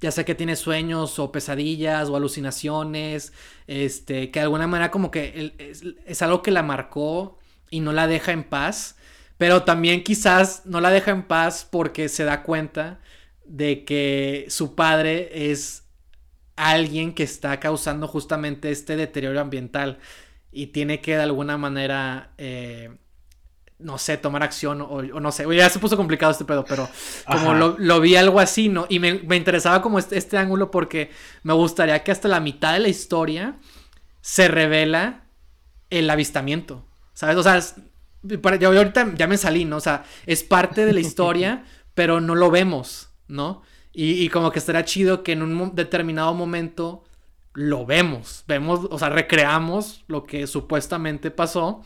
ya sea que tiene sueños o pesadillas o alucinaciones, este, que de alguna manera como que es, algo que la marcó y no la deja en paz, pero también quizás no la deja en paz porque se da cuenta de que su padre es alguien que está causando justamente este deterioro ambiental y tiene que de alguna manera eh, no sé, tomar acción o, no sé. Ya se puso complicado este pedo, pero como lo, vi algo así, ¿no? Y me, interesaba como este, este, ángulo porque me gustaría que hasta la mitad de la historia se revela el avistamiento, ¿sabes? O sea, yo ahorita ya me salí, ¿no? O sea, es parte de la historia, pero no lo vemos, ¿no? Y, como que estaría chido que en un determinado momento lo vemos, vemos, o sea, recreamos lo que supuestamente pasó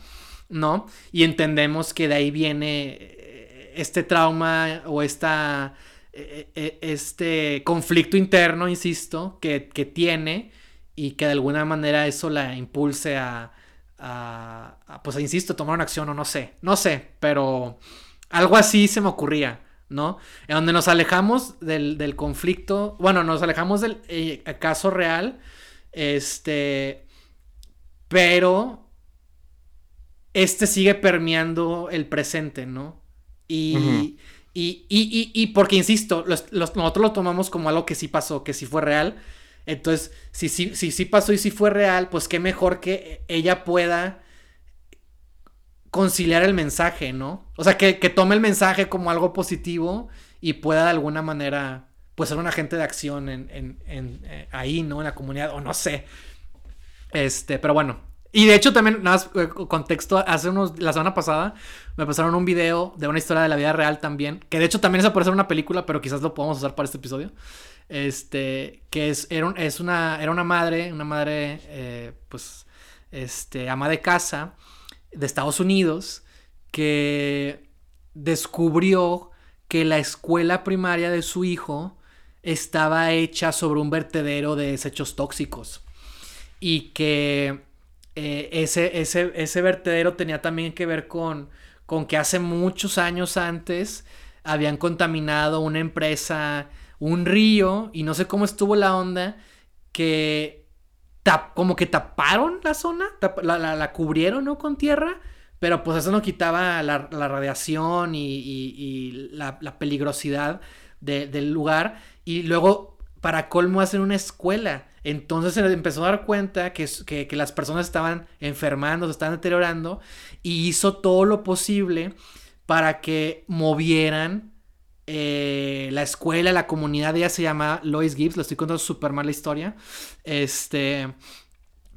¿no? Y entendemos que de ahí viene eh, este trauma o esta, eh, eh, este conflicto interno, insisto, que, tiene y que de alguna manera eso la impulse a, a, pues, insisto, tomar una acción o no sé, no sé, pero algo así se me ocurría. ¿No? En donde nos alejamos del, del conflicto, bueno, nos alejamos del caso real, este, pero este sigue permeando el presente, ¿no? Y, y, y, y, porque, insisto, nosotros lo tomamos como algo que sí pasó, que sí fue real. Entonces, si sí si, si, pasó y si fue real, pues qué mejor que ella pueda conciliar el mensaje, ¿no? O sea, que, que tome el mensaje como algo positivo y pueda de alguna manera, pues ser un agente de acción en, en, en eh, ahí, ¿no? En la comunidad, o no sé. Este, pero bueno. Y de hecho también, nada más eh, contexto, hace unos, la semana pasada me pasaron un video de una historia de la vida real también, que de hecho también es a parecer una película, pero quizás lo podamos usar para este episodio. Este, que es, era, es una, era una madre, una madre, eh, pues, este, ama de casa de Estados Unidos, que descubrió que la escuela primaria de su hijo estaba hecha sobre un vertedero de desechos tóxicos y que eh, ese, ese, ese, vertedero tenía también que ver con, con que hace muchos años antes habían contaminado una empresa, un río, y no sé cómo estuvo la onda, que como que taparon la zona, la, cubrieron, ¿no? Con tierra, pero pues eso no quitaba la, radiación y, la, peligrosidad del lugar. Y luego, para colmo, hacen una escuela. Entonces se empezó a dar cuenta que, que, las personas estaban enfermando, se estaban deteriorando, y hizo todo lo posible para que movieran eh, la escuela, la comunidad. Ella se llama Lois Gibbs, lo estoy contando súper mal la historia. Este.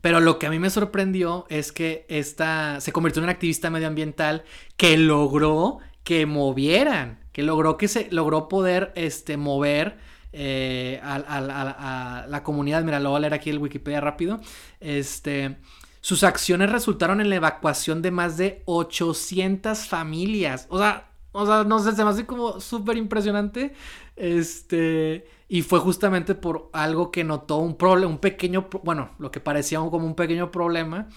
Pero lo que a mí me sorprendió es que esta se convirtió en una activista medioambiental que logró que movieran, que logró que se logró poder este, mover eh, a, la comunidad. Mira, lo voy a leer aquí el Wikipedia rápido. Este, sus acciones resultaron en la evacuación de más de 800 familias. O sea, o sea, no sé, se me hace como súper impresionante. Este. Y fue justamente por algo que notó un problema, un pequeño, bueno, lo que parecía como un pequeño problema,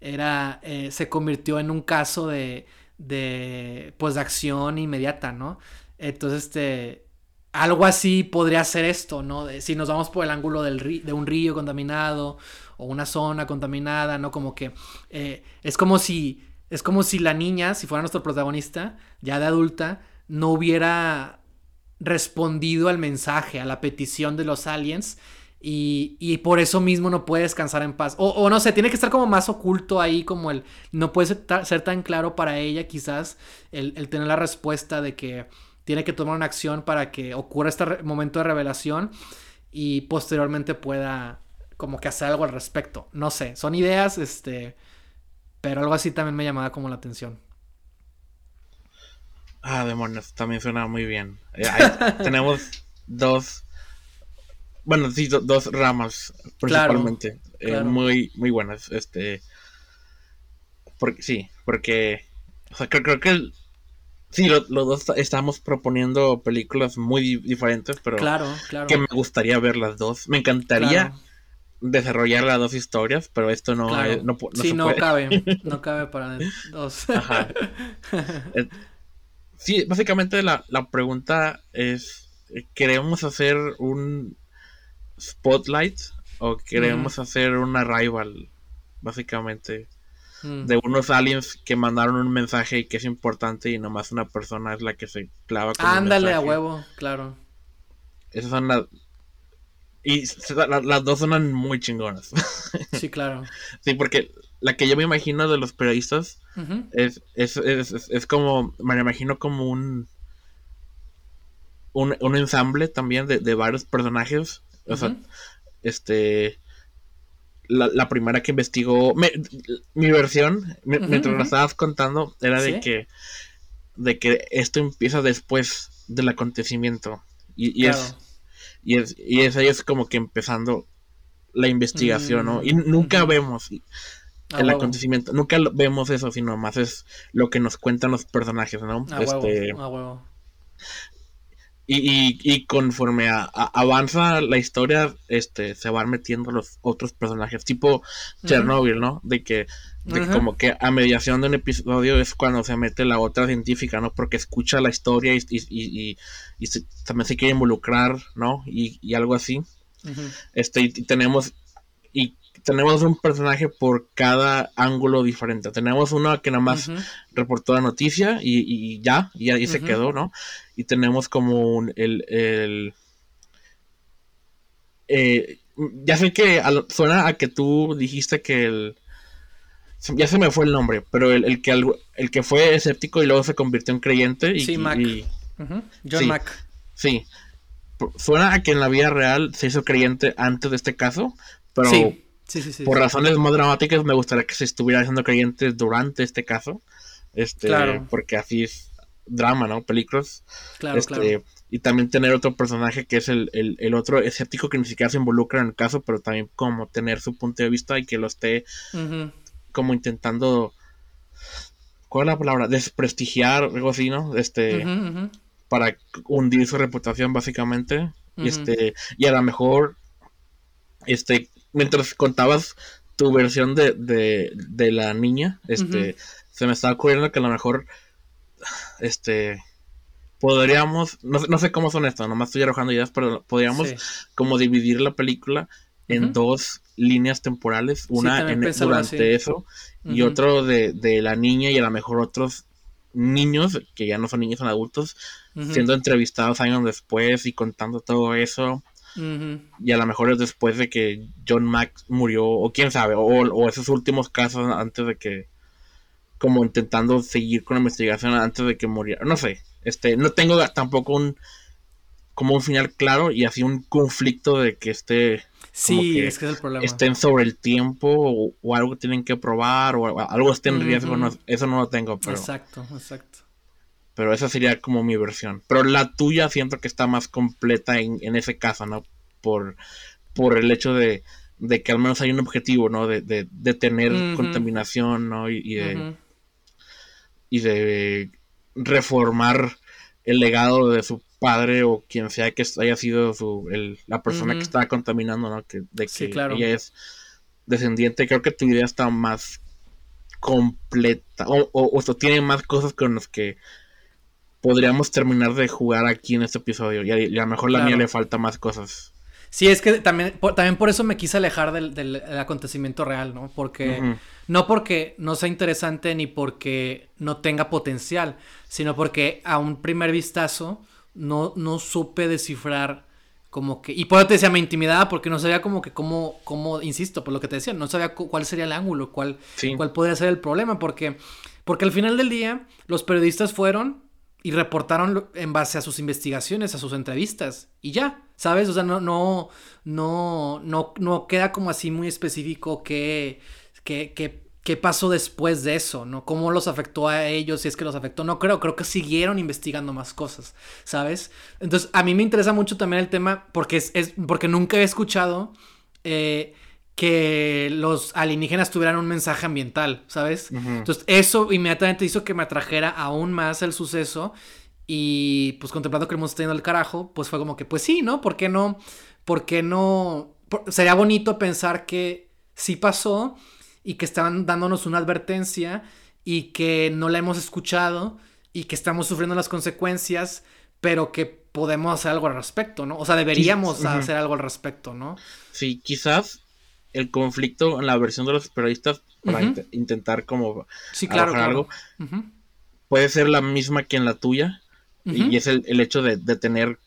era, eh, se convirtió en un caso de, de, pues, de acción inmediata, ¿no? Entonces, este, algo así podría ser esto, ¿no? si nos vamos por el ángulo del de un río contaminado o una zona contaminada, ¿no? Como que eh, es como si, es como si la niña, si fuera nuestro protagonista, ya de adulta, no hubiera respondido al mensaje, a la petición de los aliens. Y, por eso mismo no puede descansar en paz. O, no sé, tiene que estar como más oculto ahí, como el... No puede ser, tan claro para ella quizás el, tener la respuesta de que tiene que tomar una acción para que ocurra este momento de revelación y posteriormente pueda como que hacer algo al respecto. No sé, son ideas, este... Pero algo así también me llamaba como la atención. Ah, demonios, también suena muy bien. Eh, tenemos dos, bueno, sí, dos ramas principalmente, eh, muy, muy buenas. Este, porque sí, porque, o sea, creo, creo que sí, los dos estamos proponiendo películas muy diferentes, pero claro, que me gustaría ver las dos. Me encantaría desarrollar las dos historias, pero esto no, no, sí, no cabe, no cabe para dos. Ajá. Sí, básicamente la, pregunta es, ¿queremos hacer un spotlight o queremos hacer una rival? Básicamente, mm. de unos aliens que mandaron un mensaje y que es importante y nomás una persona es la que se clava con Ándale a huevo, claro. Esas son las... Y las dos suenan muy chingonas. Sí, claro. sí, porque la que yo me imagino de los periodistas es, es, es, es, como, me imagino como un, un, ensamble también de, varios personajes. O sea, este, la, primera que investigó, mi versión, mientras lo estabas contando, era de que, de que esto empieza después del acontecimiento. Y, es, y es, y es ahí es como que empezando la investigación, ¿no? Y nunca vemos el acontecimiento. Nunca vemos eso, sino más es lo que nos cuentan los personajes, ¿no? este... Y, y, conforme avanza la historia, este, se van metiendo los otros personajes, tipo Chernobyl, ¿no? De que, como que a mediación de un episodio es cuando se mete la otra científica, ¿no? Porque escucha la historia y, y, y también se quiere involucrar, ¿no? Y, algo así. Este, y tenemos, y tenemos un personaje por cada ángulo diferente. Tenemos uno que nada más reportó la noticia y, ya, y ahí se quedó, ¿no? Y tenemos como un, el... el eh, ya sé que suena a que tú dijiste que el... Ya se me fue el nombre, pero el, que, el, que fue escéptico y luego se convirtió en creyente. Y, sí, Mac. John Mac. Sí. Suena a que en la vida real se hizo creyente antes de este caso, pero por razones más dramáticas me gustaría que se estuviera haciendo creyente durante este caso. Este, porque así es drama, ¿no? Películas. Claro, este, Y también tener otro personaje que es el, otro escéptico que ni siquiera se involucra en el caso, pero también como tener su punto de vista y que lo esté como intentando. ¿Cuál es la palabra? Desprestigiar, algo así, ¿no? Este. Para hundir su reputación, básicamente. Y este. Y a lo mejor. Este. Mientras contabas tu versión de, de, la niña, este. Se me estaba ocurriendo que a lo mejor este, podríamos, no, sé cómo son estas, nomás estoy arrojando ideas, pero podríamos como dividir la película en dos líneas temporales, una en, durante eso y otro de, la niña y a lo mejor otros niños, que ya no son niños, son adultos, siendo entrevistados años después y contando todo eso. Y a lo mejor es después de que John Max murió, o quién sabe, o esos últimos casos antes de que como intentando seguir con la investigación antes de que muriera. No sé, este, no tengo tampoco un como un final claro y así un conflicto de que esté Sí, es que es el problema. Estén sobre el tiempo o, algo tienen que probar o algo esté en riesgo, eso no lo tengo, pero Exacto, exacto. Pero esa sería como mi versión. Pero la tuya siento que está más completa en, en ese caso, ¿no? Por, por el hecho de, de que al menos hay un objetivo, ¿no? De, de, tener contaminación, ¿no? Y, de, y de reformar el legado de su padre o quien sea que haya sido su, la persona que estaba contaminando, ¿no? Que, de que ella es descendiente. Creo que tu idea está más completa o, o, tiene más cosas con las que podríamos terminar de jugar aquí en este episodio. Y a, lo mejor la mía le falta más cosas. Sí, es que también por, también por eso me quise alejar del, acontecimiento real, ¿no? Porque no porque no sea interesante ni porque no tenga potencial, sino porque a un primer vistazo no, no supe descifrar como que... Y por eso te decía, me intimidaba porque no sabía como que cómo, cómo, insisto, por lo que te decía, no sabía cuál sería el ángulo, cuál, cuál podría ser el problema, porque, porque al final del día los periodistas fueron y reportaron en base a sus investigaciones, a sus entrevistas, y ya, ¿sabes? O sea, no, no, no, no, no queda como así muy específico qué, qué, qué, qué pasó después de eso, ¿no? ¿Cómo los afectó a ellos? Si es que los afectó, no creo, creo que siguieron investigando más cosas, ¿sabes? Entonces, a mí me interesa mucho también el tema, porque es, es porque nunca he escuchado eh, que los alienígenas tuvieran un mensaje ambiental, ¿sabes? Entonces, eso inmediatamente hizo que me atrajera aún más el suceso. Y pues contemplando que el mundo está yendo al carajo, pues fue como que, pues sí, ¿no? ¿Por qué no? ¿Por qué no? sería bonito pensar que sí pasó y que estaban dándonos una advertencia y que no la hemos escuchado y que estamos sufriendo las consecuencias, pero que podemos hacer algo al respecto, ¿no? O sea, deberíamos hacer algo al respecto, ¿no? Sí, quizás el conflicto en la versión de los periodistas para intentar como sí, claro, algo puede ser la misma que en la tuya y es el, hecho de, tener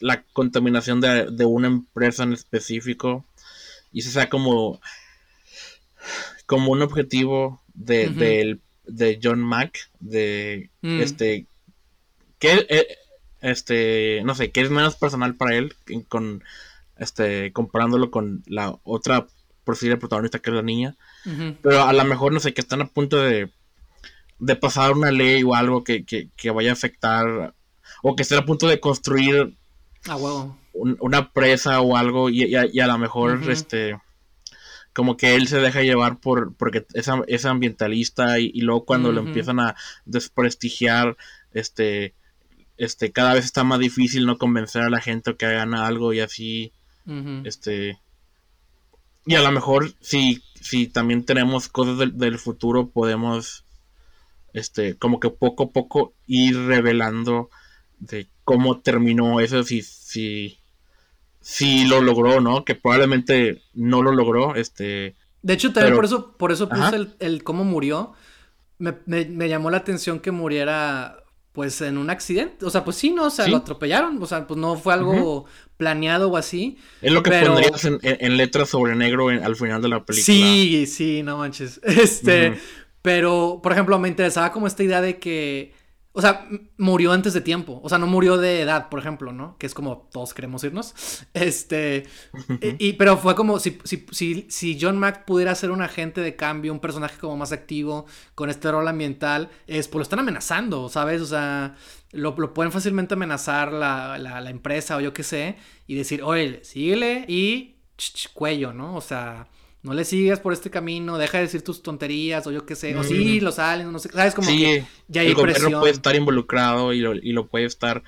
la contaminación de, una empresa en específico y se sea como como un objetivo de, de John Mack de mm. este que eh, este no sé que es menos personal para él con este, comparándolo con la otra posible protagonista que es la niña. Pero a lo mejor, no sé, que están a punto de, de pasar una ley o algo que, vaya a afectar, o que estén a punto de construir una presa o algo, y, a, lo mejor, este como que él se deja llevar por porque es, es ambientalista y, luego cuando lo empiezan a desprestigiar este este cada vez está más difícil no convencer a la gente que hagan algo y así este. Y a lo mejor, si, si también tenemos cosas del, futuro, podemos. Este, como que poco a poco ir revelando de cómo terminó eso, si, si, si lo logró, ¿no? Que probablemente no lo logró, este. De hecho, también por eso, por eso puse el, cómo murió. Me, me, llamó la atención que muriera pues en un accidente. O sea, pues sí, no, o sea, lo atropellaron. O sea, pues no fue algo planeado o así. Es lo que pondrías en, letras sobre negro al final de la película. Sí, sí, no manches. Este, pero, por ejemplo, me interesaba como esta idea de que o sea, murió antes de tiempo. O sea, no murió de edad, por ejemplo, ¿no? Que es como todos queremos irnos. Este. y, pero fue como si, si, si, si, John Mack pudiera ser un agente de cambio, un personaje como más activo, con este rol ambiental, es pues lo están amenazando, ¿sabes? O sea, lo, pueden fácilmente amenazar la, la, empresa o yo qué sé. Y decir, oye, síguele y cuello, ¿no? O sea no le sigas por este camino, deja de decir tus tonterías o yo qué sé, o sí, los aliens, no sé, sabes como que ya hay el gobierno puede estar involucrado y lo, y lo, puede estar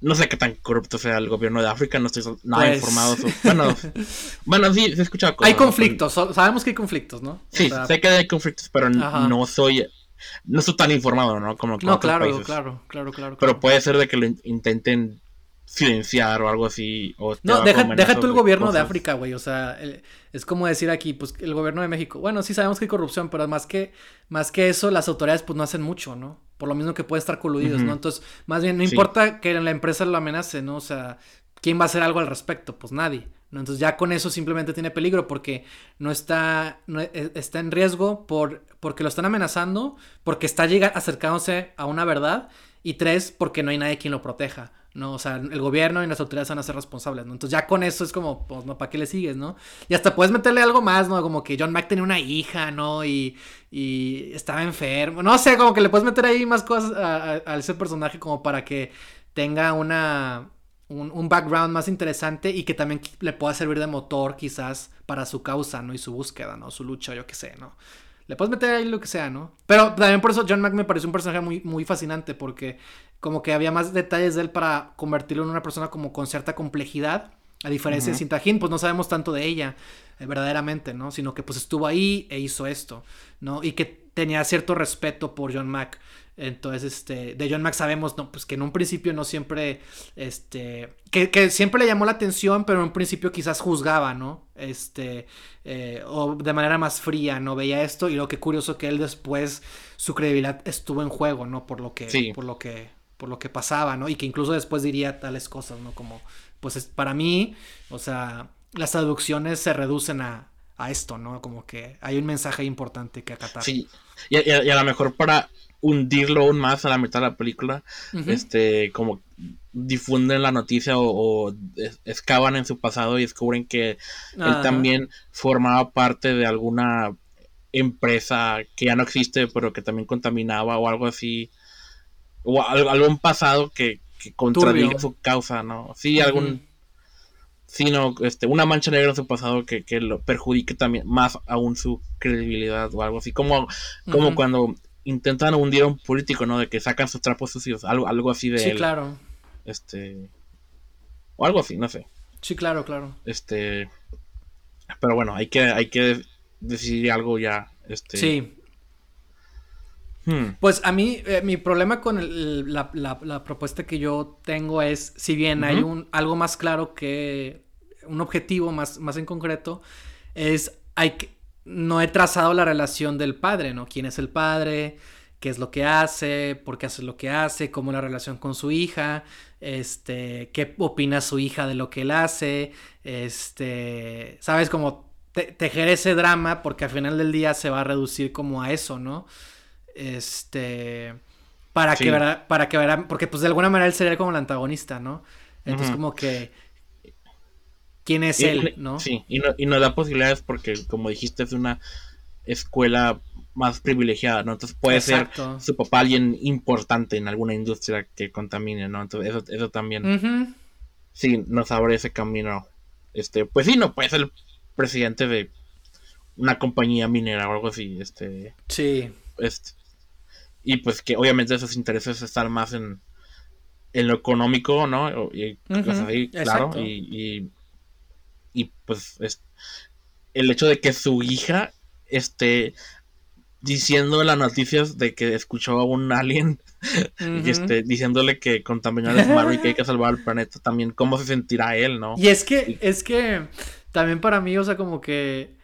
no sé qué tan corrupto sea el gobierno de África, no estoy nada pues informado. Bueno, bueno, sí, se escucha Hay conflictos, sabemos que hay conflictos, ¿no? Sí, sé que hay conflictos, pero no soy no estoy tan informado, ¿no? Como no, claro, claro, claro, claro, Pero puede ser de que lo intenten silenciar o algo así. O no, deja, deja tú el gobierno de África, güey. O sea, es como decir aquí, pues el gobierno de México. Bueno, sí sabemos que hay corrupción, pero más que, más que eso, las autoridades pues no hacen mucho, ¿no? Por lo mismo que puede estar coludidos, ¿no? Entonces, más bien, no importa que la empresa lo amenace, ¿no? O sea, ¿quién va a hacer algo al respecto? Pues nadie. ¿no? Entonces ya con eso simplemente tiene peligro porque no está, no, e, está en riesgo por, porque lo están amenazando, porque está llegando, acercándose a una verdad y tres, porque no hay nadie quien lo proteja. ¿No? O sea, el gobierno y las autoridades van a ser responsables, ¿no? Entonces ya con eso es como, pues, ¿no? ¿Para qué le sigues, no? Y hasta puedes meterle algo más, ¿no? Como que John Mack tenía una hija, ¿no? Y, y estaba enfermo, no sé, como que le puedes meter ahí más cosas a, ese personaje como para que tenga una... Un, un, background más interesante y que también le pueda servir de motor quizás para su causa, ¿no? Y su búsqueda, ¿no? Su lucha, yo qué sé, ¿no? Le puedes meter ahí lo que sea, ¿no? Pero también por eso John Mack me pareció un personaje muy, muy fascinante porque como que había más detalles de él para convertirlo en una persona como con cierta complejidad. A diferencia de Sintajín, pues no sabemos tanto de ella, eh, verdaderamente, ¿no? Sino que pues estuvo ahí e hizo esto, ¿no? Y que tenía cierto respeto por John Mack. Entonces, este, de John Mack sabemos, no, pues que en un principio no siempre, este, que, siempre le llamó la atención, pero en un principio quizás juzgaba, ¿no? Este, eh, o de manera más fría, ¿no? Veía esto y lo que curioso que él después, su credibilidad estuvo en juego, ¿no? Por lo que, por lo que, por lo que pasaba, ¿no? Y que incluso después diría tales cosas, ¿no? Como, pues es, para mí, o sea, las traducciones se reducen a, a esto, ¿no? Como que hay un mensaje importante que acatar. Sí, y, a lo mejor para hundirlo aún más a la mitad de la película, este, como difunden la noticia o, excavan en su pasado y descubren que él también formaba parte de alguna empresa que ya no existe, pero que también contaminaba o algo así o algún pasado que, que contradiga su causa, ¿no? Sí, algún... Sino este, una mancha negra en su pasado que, lo perjudique también más aún su credibilidad o algo así. Como, como cuando intentan hundir a un político, ¿no? De que sacan sus trapos sucios, algo, algo así de sí, claro. Este. O algo así, no sé. Sí, claro, claro. Este. Pero bueno, hay que, hay que decidir algo ya. Este. Sí. Hmm. Pues a mí, eh, mi problema con la, propuesta que yo tengo es, si bien hay un algo más claro que un objetivo más, más en concreto, es hay que, no he trazado la relación del padre, ¿no? ¿Quién es el padre? ¿Qué es lo que hace? ¿Por qué hace lo que hace? ¿Cómo la relación con su hija? Este, ¿qué opina su hija de lo que él hace? Este, ¿sabes? Como tejer ese drama porque al final del día se va a reducir como a eso, ¿no? Este. Para que verá, para que verá, porque pues de alguna manera él sería como el antagonista, ¿no? Entonces como que quién es él, ¿no? Sí, y, no, y nos da posibilidades porque como dijiste es una escuela más privilegiada, ¿no? Entonces puede ser su papá alguien importante en alguna industria que contamine, ¿no? Entonces eso, eso también sí nos abre ese camino. Este, pues sí, no puede ser el presidente de una compañía minera o algo así, este. Sí. Este, y pues que obviamente esos intereses están más en, en lo económico, ¿no? Y claro. Y, y, pues es, el hecho de que su hija esté diciendo las noticias de que escuchó a un alien y este, diciéndole que contaminar es malo y que hay que salvar al planeta también, ¿cómo se sentirá él, no? Y es que, es que también para mí, o sea, como que,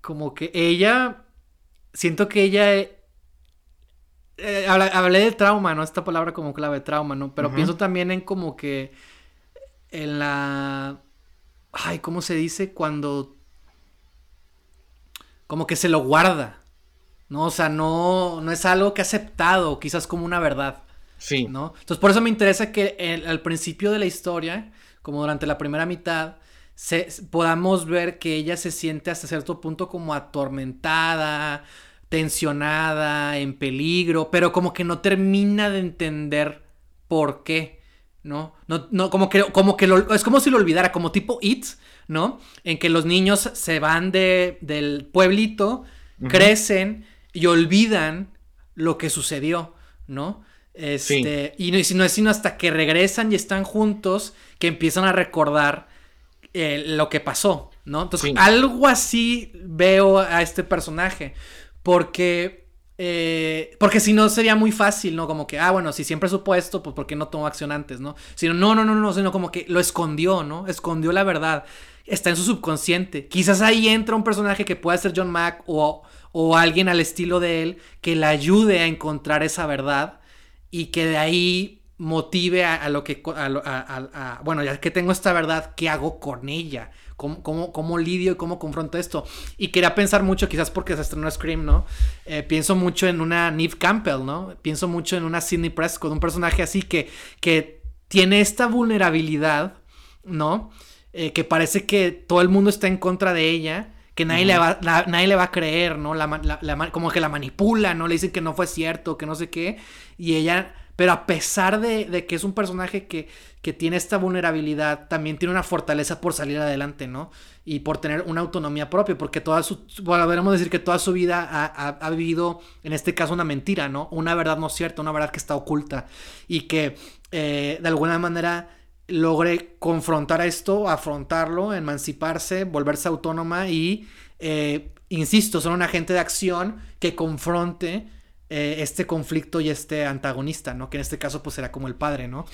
como que ella, siento que ella eh, hablé de trauma, ¿no? Esta palabra como clave, trauma, ¿no? Pero pienso también en como que en la... Ay, ¿cómo se dice? Cuando... Como que se lo guarda, ¿no? O sea, no, no es algo que ha aceptado, quizás como una verdad. Sí. ¿No? Entonces, por eso me interesa que al principio de la historia, como durante la primera mitad, se, podamos ver que ella se siente hasta cierto punto como atormentada, tensionada, en peligro, pero como que no termina de entender por qué, ¿no? No, no como que, como que lo, es como si lo olvidara, como tipo It, ¿no? En que los niños se van de, del pueblito, crecen y olvidan lo que sucedió, ¿no? Este, y, no, y no es sino hasta que regresan y están juntos que empiezan a recordar eh, lo que pasó, ¿no? Entonces, algo así veo a este personaje. Porque. Eh, porque si no sería muy fácil, ¿no? Como que, ah, bueno, si siempre supo esto, pues ¿por qué no tomó acción antes, ¿no? Sino, no, no, no, no, sino como que lo escondió, ¿no? Escondió la verdad. Está en su subconsciente. Quizás ahí entra un personaje que pueda ser John Mack o, o alguien al estilo de él que le ayude a encontrar esa verdad y que de ahí motive a, lo que, a, bueno, ya que tengo esta verdad, ¿qué hago con ella? ¿Cómo, cómo, lidio y cómo confronto esto? Y quería pensar mucho, quizás porque se estrenó Scream, ¿no? Eh, pienso mucho en una Neve Campbell, ¿no? Pienso mucho en una Sidney Prescott, un personaje así que, que tiene esta vulnerabilidad, ¿no? Eh, que parece que todo el mundo está en contra de ella que nadie, le, va, nadie le va a creer, ¿no? como que la manipula, ¿no? Le dicen que no fue cierto, que no sé qué. Y ella pero a pesar de, que es un personaje que, tiene esta vulnerabilidad, también tiene una fortaleza por salir adelante, ¿no? Y por tener una autonomía propia, porque toda su, podríamos decir que toda su vida ha, vivido, en este caso, una mentira, ¿no? Una verdad no cierta, una verdad que está oculta. Y que eh, de alguna manera logre confrontar a esto, afrontarlo, emanciparse, volverse autónoma y, eh, insisto, son un agente de acción que confronte eh, este conflicto y este antagonista, ¿no? Que en este caso pues será como el padre, ¿no?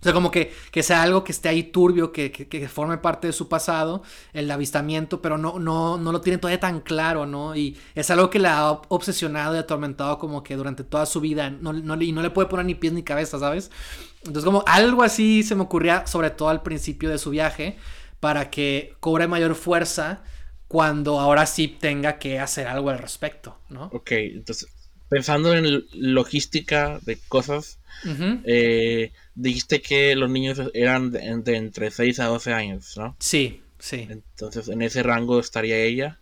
O sea, como que, que sea algo que esté ahí turbio, que, que, forme parte de su pasado, el avistamiento, pero no, no, no lo tiene todavía tan claro, ¿no? Y es algo que la ha obsesionado y atormentado como que durante toda su vida, no, no, y no le puede poner ni pies ni cabeza, ¿sabes? Entonces, como algo así se me ocurría, sobre todo al principio de su viaje, para que cobre mayor fuerza cuando ahora sí tenga que hacer algo al respecto, ¿no? Ok, entonces pensando en logística de cosas, eh, dijiste que los niños eran de, entre 6 a 12 años, ¿no? Sí, sí. Entonces, en ese rango estaría ella.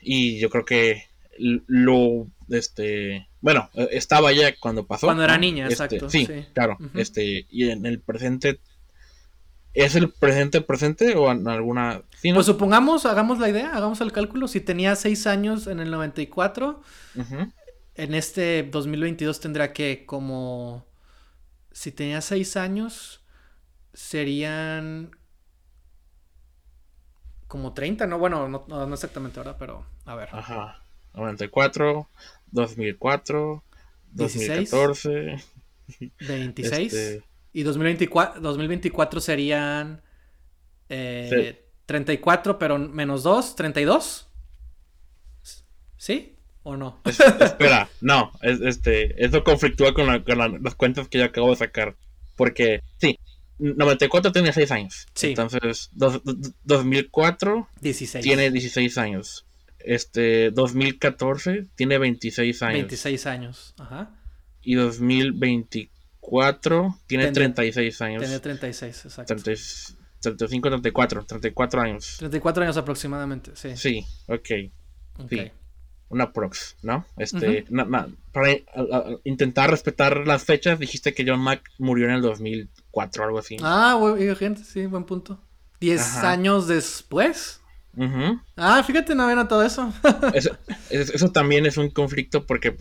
Y yo creo que lo, este, bueno, estaba ella cuando pasó. Cuando era niña, este, exacto. Sí, claro. Este, y en el presente ¿Es el presente presente o en alguna... Pues supongamos, hagamos la idea, hagamos el cálculo. Si tenía 6 años en el 94, en este 2022 tendrá que como... Si tenía 6 años, serían como 30, ¿no? Bueno, no, exactamente ahora, pero a ver. Ajá. 94, 2004, 2014. 26. Y 2024, 2024 serían eh, 34, pero menos 2, 32. ¿Sí? ¿O no? espera, no, este, eso conflictúa con, las cuentas que yo acabo de sacar. Porque, sí, 94 tiene 6 años. Sí. Entonces, 2004 16. tiene 16 años. Este, 2014 tiene 26 años. 26 años, ajá. Y 2024 4, tiene 36 años. Tiene 36, exacto. 35, 34, 34 años. 34 años aproximadamente, sí. Sí, ok. Sí. Una prox, ¿no? Este, para intentar respetar las fechas, dijiste que John Mack murió en el 2004 o algo así. Ah, gente, sí, buen punto. 10 años después. Ah, fíjate, no había notado eso. eso. Eso también es un conflicto porque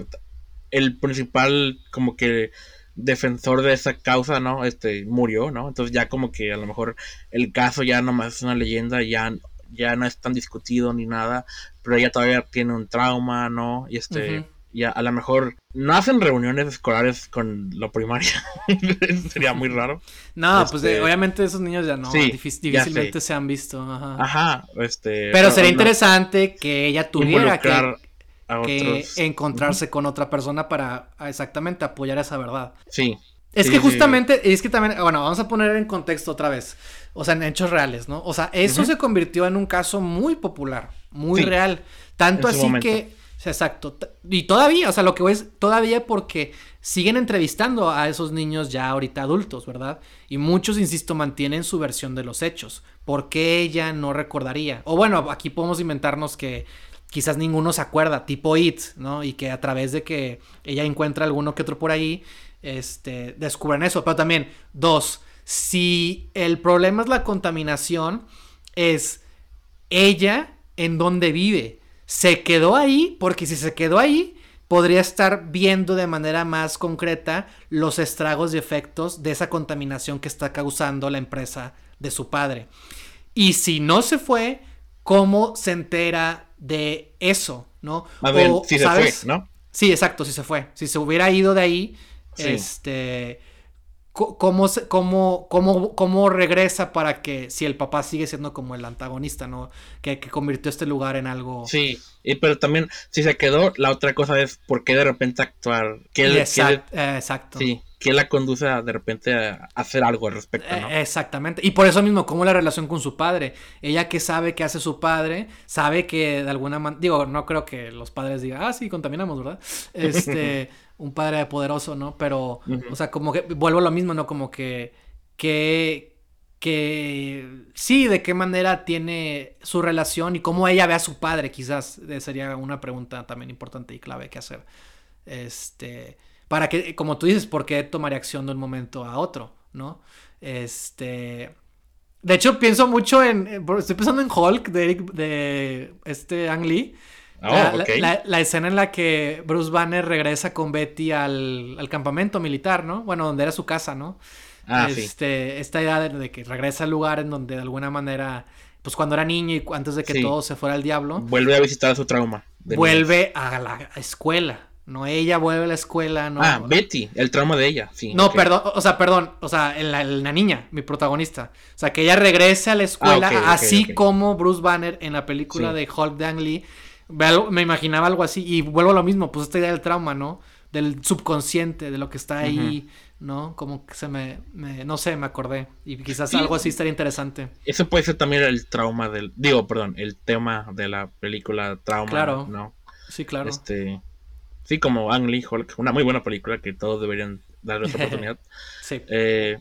el principal, como que defensor de esa causa, ¿no? Este murió, ¿no? Entonces ya como que a lo mejor el caso ya nomás es una leyenda, ya, ya no es tan discutido ni nada, pero ella todavía tiene un trauma, ¿no? Y este, ya a lo mejor no hacen reuniones escolares con lo primaria, sería muy raro. No, pues este, obviamente esos niños ya no, difícilmente se han visto. Ajá, Ajá este. Pero, sería interesante que ella tuviera que que encontrarse con otra persona para exactamente apoyar esa verdad. Sí. Es que justamente, es que también, bueno, vamos a poner en contexto otra vez, o sea, en hechos reales, ¿no? O sea, eso se convirtió en un caso muy popular, muy real, tanto así que exacto. Y todavía, o sea, lo que voy es todavía porque siguen entrevistando a esos niños ya ahorita adultos, ¿verdad? Y muchos, insisto, mantienen su versión de los hechos. ¿Por qué ella no recordaría? O bueno, aquí podemos inventarnos que quizás ninguno se acuerda, tipo It, ¿no? Y que a través de que ella encuentra alguno que otro por ahí, este, descubren eso. Pero también, dos, si el problema es la contaminación, es ella en donde vive. Se quedó ahí porque si se quedó ahí, podría estar viendo de manera más concreta los estragos y efectos de esa contaminación que está causando la empresa de su padre. Y si no se fue, ¿cómo se entera de eso? ¿No? Si se fue, ¿no? Sí, exacto, si se fue. Si se hubiera ido de ahí, este cómo, cómo, cómo, cómo regresa para que si el papá sigue siendo como el antagonista, ¿no? Que, que convirtió este lugar en algo. Sí, y, pero también si se quedó, la otra cosa es por qué de repente actuar. ¿Qué, exacto. Sí, ¿qué la conduce a, de repente a hacer algo al respecto, ¿no? Eh, exactamente. Y por eso mismo, ¿cómo la relación con su padre? Ella que sabe que hace su padre, sabe que de alguna manera, digo, no creo que los padres digan, ah, sí, contaminamos, ¿verdad? Este un padre poderoso, ¿no? Pero, o sea, como que vuelvo a lo mismo, ¿no? Como que, que, que sí, de qué manera tiene su relación y cómo ella ve a su padre, quizás eh, sería una pregunta también importante y clave que hacer. Este, para que, como tú dices, ¿por qué tomaría acción de un momento a otro, ¿no? Este... De hecho, pienso mucho en. Estoy pensando en Hulk de, de este Ang Lee. Oh, la, escena en la que Bruce Banner regresa con Betty al, campamento militar, ¿no? Bueno, donde era su casa, ¿no? Ah, este, Esta idea de, que regresa al lugar en donde de alguna manera, pues cuando era niño y antes de que todo se fuera al diablo. Vuelve a visitar su trauma. Vuelve a la escuela. No, ella vuelve a la escuela, no. Ah, Betty, el trauma de ella, sí. No, perdón, o sea, perdón, o sea, la, la, niña, mi protagonista. O sea, que ella regrese a la escuela, ah, así como Bruce Banner en la película de Hulk de Ang Lee me imaginaba algo así y vuelvo a lo mismo, pues esta idea del trauma, ¿no? Del subconsciente, de lo que está ahí, ¿no? Como que se me, no sé, me acordé. Y quizás algo así estaría interesante. Eso puede ser también el trauma del, digo, perdón, el tema de la película Trauma, claro. ¿no? Sí, claro. Este, sí, como Ang Lee Hulk, una muy buena película que todos deberían darle esa oportunidad. sí. Eh,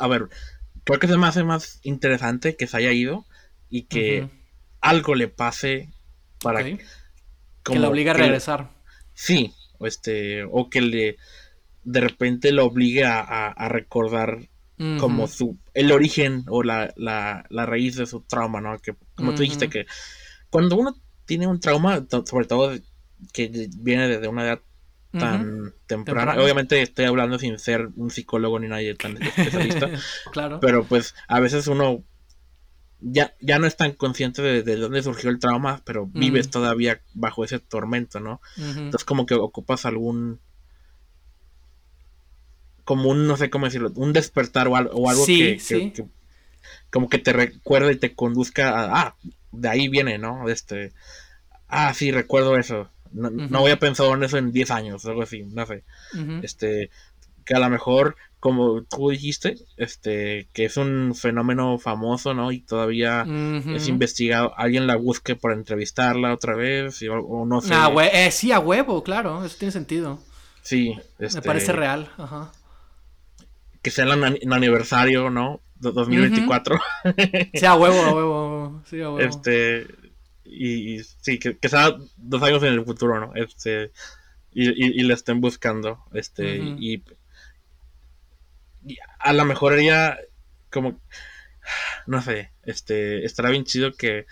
a ver, creo que se me hace más interesante que se haya ido y que algo le pase para que le obligue a regresar. sí, o este, o que le de repente lo obligue a, recordar como su el origen o la, raíz de su trauma, ¿no? Que como tú dijiste que cuando uno tiene un trauma, sobre todo que viene desde una edad tan temprana. Obviamente estoy hablando sin ser un psicólogo ni nadie tan especialista. claro. Pero pues a veces uno ya, ya no es tan consciente de, dónde surgió el trauma, pero vives todavía bajo ese tormento, ¿no? Entonces como que ocupas algún como un, no sé cómo decirlo, un despertar o, algo, que, como que te recuerde y te conduzca a, ah, de ahí viene, ¿no? Este, ah, sí, recuerdo eso. No, no voy a pensar en eso en 10 años, algo así, no sé. Este, que a lo mejor como tú dijiste, este, que es un fenómeno famoso, ¿no? Y todavía es investigado. Alguien la busque para entrevistarla otra vez, o, no sé. Ah, eh, sí, a huevo, claro, eso tiene sentido. Sí, este, me parece real, ajá. Que sea el, aniversario, ¿no? 2024. sí, a huevo, a huevo, sí, a huevo. Este, y, sí, que, sea dos años en el futuro, ¿no? Este, y, y, le estén buscando, este, y a lo mejor ella como no sé, este estará bien chido que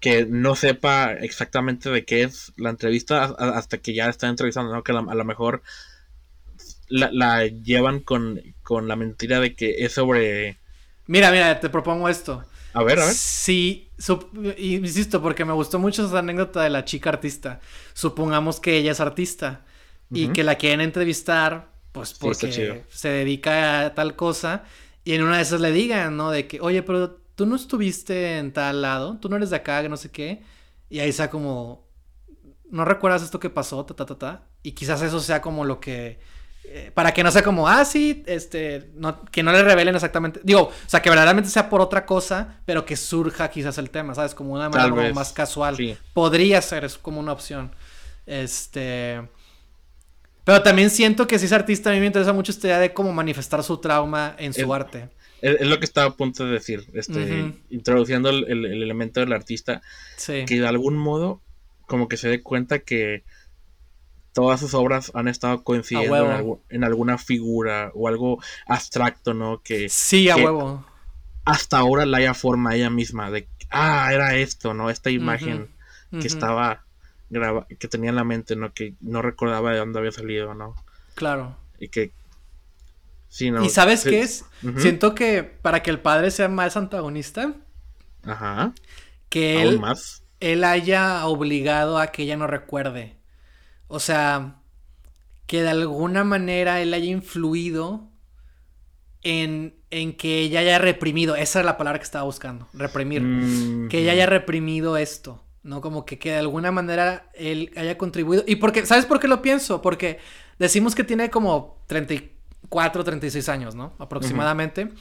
que no sepa exactamente de qué es la entrevista hasta que ya está entrevistando, ¿no? Que a lo mejor la, llevan con, con, la mentira de que es sobre... Mira, mira, te propongo esto. A ver, a ver. Sí, insisto, porque me gustó mucho esa anécdota de la chica artista. Supongamos que ella es artista y que la quieren entrevistar pues porque se dedica a tal cosa y en una de esas le digan, ¿no? De que, oye, pero tú no estuviste en tal lado, tú no eres de acá, que no sé qué. Y ahí sea como, ¿no recuerdas esto que pasó? Ta, ta, ta, ta. Y quizás eso sea como lo que eh, para que no sea como, ah, sí, este, no, que no le revelen exactamente, digo, o sea, que verdaderamente sea por otra cosa, pero que surja quizás el tema, ¿sabes? Como una manera más casual. Podría ser, es como una opción. Este... Pero también siento que si es artista, a mí me interesa mucho esta idea de cómo manifestar su trauma en su arte. Es, lo que estaba a punto de decir, este, introduciendo el, elemento del artista, que de algún modo como que se dé cuenta que todas sus obras han estado coincidiendo en, alguna figura o algo abstracto, ¿no? Que, sí, a huevo. Hasta ahora la haya forma ella misma de, ah, era esto, ¿no? Esta imagen que estaba que tenía en la mente, ¿no? Que no recordaba de dónde había salido, ¿no? Claro. Y que... Sí, ¿Y sabes qué es? Siento que para que el padre sea más antagonista, Ajá. que él, más? él haya obligado a que ella no recuerde. O sea, que de alguna manera él haya influido en, en que ella haya reprimido. Esa es la palabra que estaba buscando, reprimir. Que ella haya reprimido esto. ¿No? Como que, que de alguna manera él haya contribuido. Y porque, ¿sabes por qué lo pienso? Porque decimos que tiene como 34, 36 años, ¿no? Aproximadamente.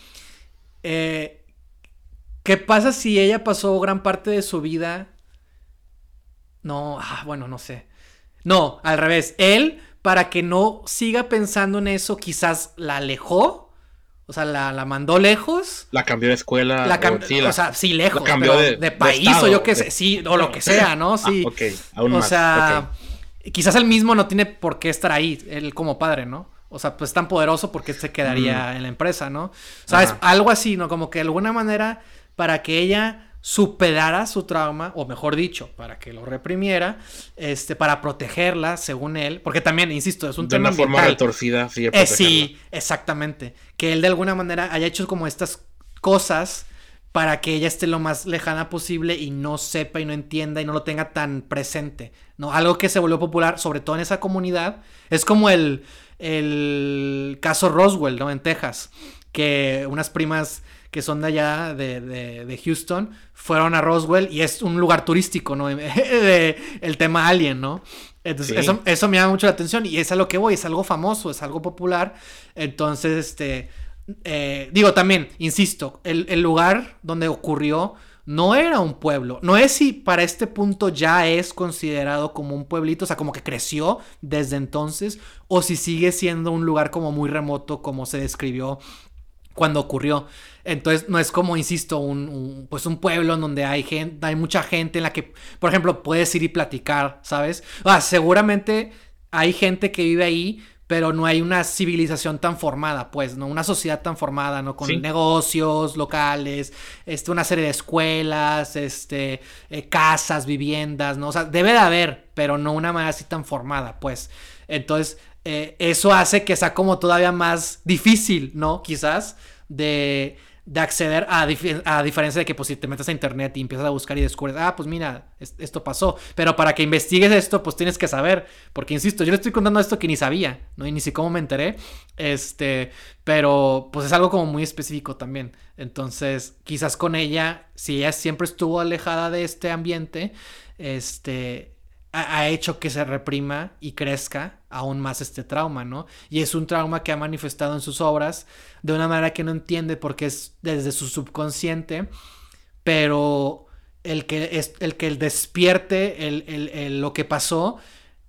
Eh, ¿Qué pasa si ella pasó gran parte de su vida? No, ah, bueno, no sé. No, al revés. Él, para que no siga pensando en eso, quizás la alejó o sea, la, mandó lejos. La cambió de escuela. La o, sea, sí, lejos. Cambió de, país o yo qué sé. Sí, o lo que sea, ¿no? Sí. Ah, ok, aún o sea, quizás él mismo no tiene por qué estar ahí, él como padre, ¿no? O sea, pues tan poderoso porque se quedaría mm. en la empresa, ¿no? O sea, es algo así, ¿no? Como que de alguna manera, para que ella superara su trauma, o mejor dicho, para que lo reprimiera, este, para protegerla, según él, porque también, insisto, es un tema de una forma retorcida, sí, eh, sí, exactamente, que él de alguna manera haya hecho como estas cosas para que ella esté lo más lejana posible y no sepa y no entienda y no lo tenga tan presente, ¿no? Algo que se volvió popular, sobre todo en esa comunidad, es como el, el caso Roswell, ¿no? En Texas, que unas primas que son de allá, de, Houston, fueron a Roswell y es un lugar turístico, ¿no? de, el tema alien, ¿no? Entonces, eso, eso, me llama mucho la atención y es a lo que voy, es algo famoso, es algo popular. Entonces, este, eh, digo también, insisto, el, el, lugar donde ocurrió no era un pueblo. No es si para este punto ya es considerado como un pueblito, o sea, como que creció desde entonces, o si sigue siendo un lugar como muy remoto, como se describió cuando ocurrió. Entonces no es como, insisto, un, pues un pueblo en donde hay gente, hay mucha gente en la que, por ejemplo, puedes ir y platicar, ¿sabes? Ah, seguramente hay gente que vive ahí, pero no hay una civilización tan formada, pues, ¿no? Una sociedad tan formada, ¿no? Con negocios locales, este, una serie de escuelas, este, eh, casas, viviendas, ¿no? O sea, debe de haber, pero no una manera así tan formada, pues. Entonces, eh, eso hace que sea como todavía más difícil, ¿no? Quizás de, de acceder a, a, diferencia de que pues si te metes a internet y empiezas a buscar y descubres, ah, pues mira, esto pasó. Pero para que investigues esto, pues tienes que saber. Porque insisto, yo le estoy contando esto que ni sabía, ¿no? Y ni sé cómo me enteré. Este, pero pues es algo como muy específico también. Entonces, quizás con ella, si ella siempre estuvo alejada de este ambiente, este, ha, hecho que se reprima y crezca aún más este trauma, ¿no? Y es un trauma que ha manifestado en sus obras de una manera que no entiende porque es desde su subconsciente, pero el que, es, el que despierte el, lo que pasó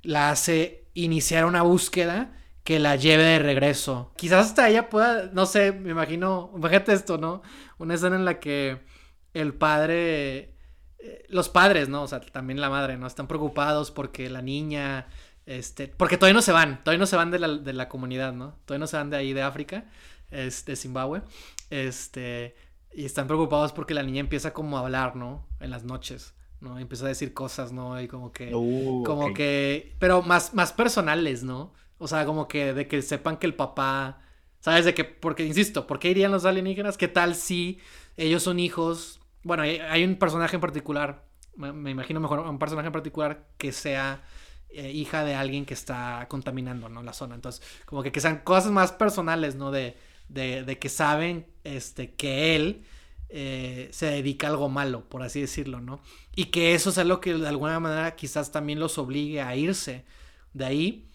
la hace iniciar una búsqueda que la lleve de regreso. Quizás hasta ella pueda, no sé, me imagino, imagínate esto, ¿no? Una escena en la que el padre los padres, ¿no? O sea, también la madre, ¿no? Están preocupados porque la niña, este, porque todavía no se van, todavía no se van de la, de la comunidad, ¿no? Todavía no se van de ahí de África, este, de Zimbabue, este, y están preocupados porque la niña empieza como a hablar, ¿no? En las noches, ¿no? empieza a decir cosas, ¿no? Y como que, uh, como que, pero más, más personales, ¿no? O sea, como que de que sepan que el papá, ¿sabes? De que, porque, insisto, ¿por qué irían los alienígenas? ¿Qué tal si ellos son hijos bueno, hay, un personaje en particular, me, imagino mejor un personaje en particular que sea eh, hija de alguien que está contaminando, ¿no? La zona. Entonces, como que, que sean cosas más personales, ¿no? De, de, que saben este, que él eh, se dedica a algo malo, por así decirlo, ¿no? Y que eso es algo que de alguna manera quizás también los obligue a irse de ahí.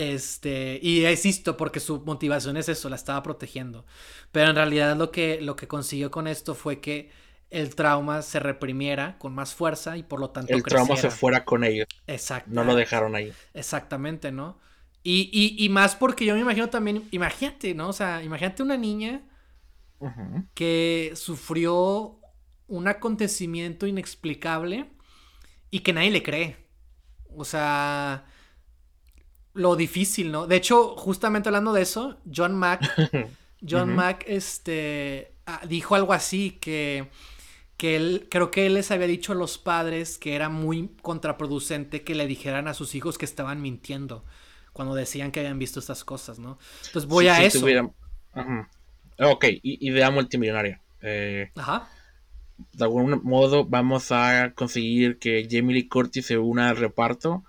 Este, y insisto, porque su motivación es eso, la estaba protegiendo. Pero en realidad lo que, lo que consiguió con esto fue que el trauma se reprimiera con más fuerza y por lo tanto el trauma se fuera con ellos. Exacto. No lo dejaron ahí. Exactamente, ¿no? Y, y, más porque yo me imagino también, imagínate, ¿no? O sea, imagínate una niña que sufrió un acontecimiento inexplicable y que nadie le cree. O sea, lo difícil, ¿no? De hecho, justamente hablando de eso, John Mack, John Mack, este, ah, dijo algo así que, que él, creo que él les había dicho a los padres que era muy contraproducente que le dijeran a sus hijos que estaban mintiendo cuando decían que habían visto estas cosas, ¿no? Entonces voy a eso. Ok, idea multimillonaria. Eh, Ajá. De algún modo vamos a conseguir que Jamie Lee Curtis se una al reparto.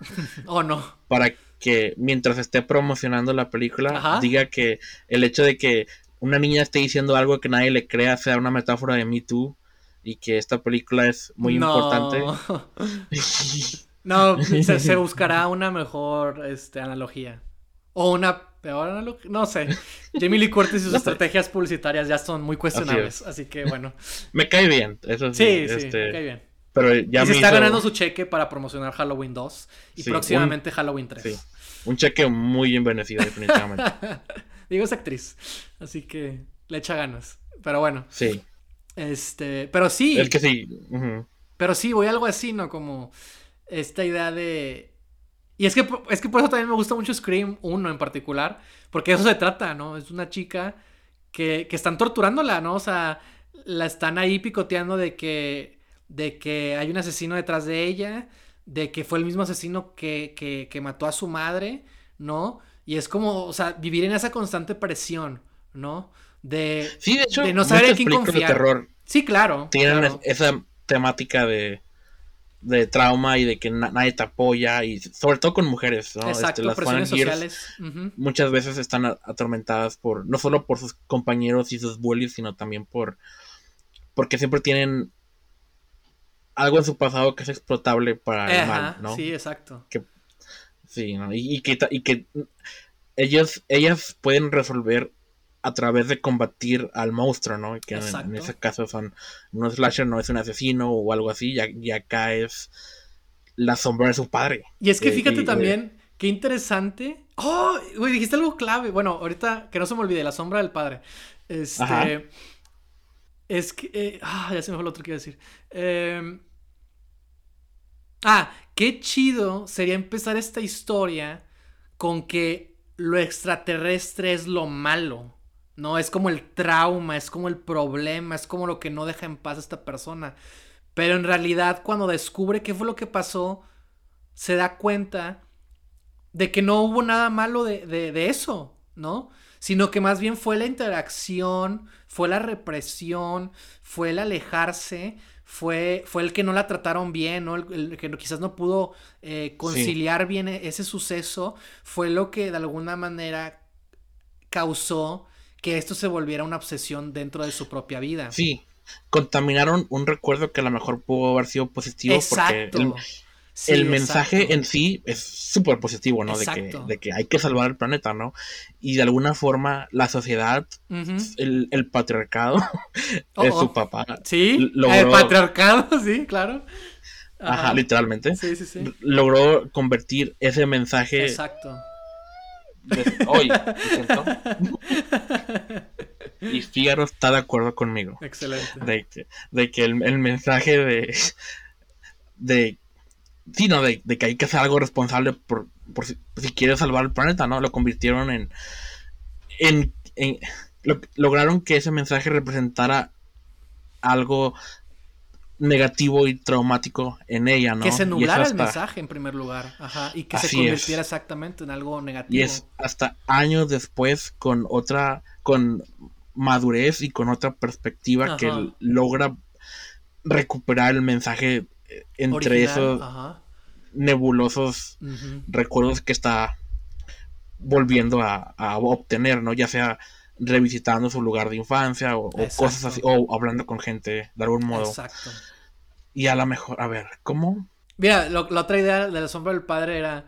¿O oh, no? Para que mientras esté promocionando la película diga que el hecho de que una niña esté diciendo algo que nadie le crea sea una metáfora de Me Too y que esta película es muy importante. no, se, se, buscará una mejor este, analogía. O una peor analogía. No sé. Jamie Lee Curtis y sus estrategias publicitarias ya son muy cuestionables. Así, que bueno. Me cae bien. Eso sí. Sí, sí, este, me cae bien. Pero ya y se está ganando su cheque para promocionar Halloween 2 y próximamente Halloween 3. Sí. Un cheque muy bien definitivamente. Digo, es actriz. Así que le echa ganas. Pero bueno. Sí. Este. Pero sí. El que sí. Pero sí, voy a algo así, ¿no? Como esta idea de. Y es que, es que por eso también me gusta mucho Scream 1 en particular. Porque eso se trata, ¿no? Es una chica que, que están torturándola, ¿no? O sea, la están ahí picoteando de que. de que hay un asesino detrás de ella de que fue el mismo asesino que, que, que, mató a su madre, ¿no? Y es como, o sea, vivir en esa constante presión, ¿no? De, sí, de, hecho, no saber en quién confiar. De terror sí, claro. Tienen esa temática de, de trauma y de que nadie te apoya y sobre todo con mujeres, ¿no? Exacto, este, las presiones sociales. Muchas veces están atormentadas por, no solo por sus compañeros y sus bullies, sino también por, porque siempre tienen algo en su pasado que es explotable para el mal, ¿no? Sí, exacto. sí, ¿no? Y, que, y que ellos, ellas pueden resolver a través de combatir al monstruo, ¿no? Que en, ese caso son un slasher, no es un asesino o algo así, y, acá es la sombra de su padre. Y es que eh, fíjate también, qué interesante. Oh, güey, dijiste algo clave. Bueno, ahorita que no se me olvide, la sombra del padre. Este. Es que. Eh, ah, ya se me fue lo otro que iba a decir. Em, ah, qué chido sería empezar esta historia con que lo extraterrestre es lo malo. No, es como el trauma, es como el problema, es como lo que no deja en paz a esta persona. Pero en realidad, cuando descubre qué fue lo que pasó, se da cuenta de que no hubo nada malo de, de eso, ¿no? sino que más bien fue la interacción, fue la represión, fue el alejarse, fue, fue el que no la trataron bien, ¿no? el, que quizás no pudo eh, conciliar bien e, ese suceso, fue lo que de alguna manera causó que esto se volviera una obsesión dentro de su propia vida. Sí, contaminaron un recuerdo que a lo mejor pudo haber sido positivo Exacto. porque el mensaje en sí es súper positivo, ¿no? De que, de que, hay que salvar el planeta, ¿no? Y de alguna forma la sociedad, el, patriarcado, oh, es su oh. papá. Sí, el patriarcado, sí, claro. Ajá, literalmente. Sí, sí, sí. Logró convertir ese mensaje. Exacto. hoy. y Fígaro está de acuerdo conmigo. Excelente. De que, de que el, el mensaje de, de sí, no, de, que hay que hacer algo responsable por, si, quiere salvar el planeta, ¿no? Lo convirtieron en. en, lograron que ese mensaje representara algo negativo y traumático en ella, ¿no? Que se nublara el mensaje en primer lugar, ajá, y que se convirtiera exactamente en algo negativo. Y es hasta años después con otra, con madurez y con otra perspectiva que logra recuperar el mensaje entre esos nebulosos recuerdos que está volviendo a, obtener, ¿no? Ya sea revisitando su lugar de infancia o, cosas así, o hablando con gente de algún modo. Exacto. Y a lo mejor, a ver, ¿cómo? Mira, la otra idea de la sombra del padre era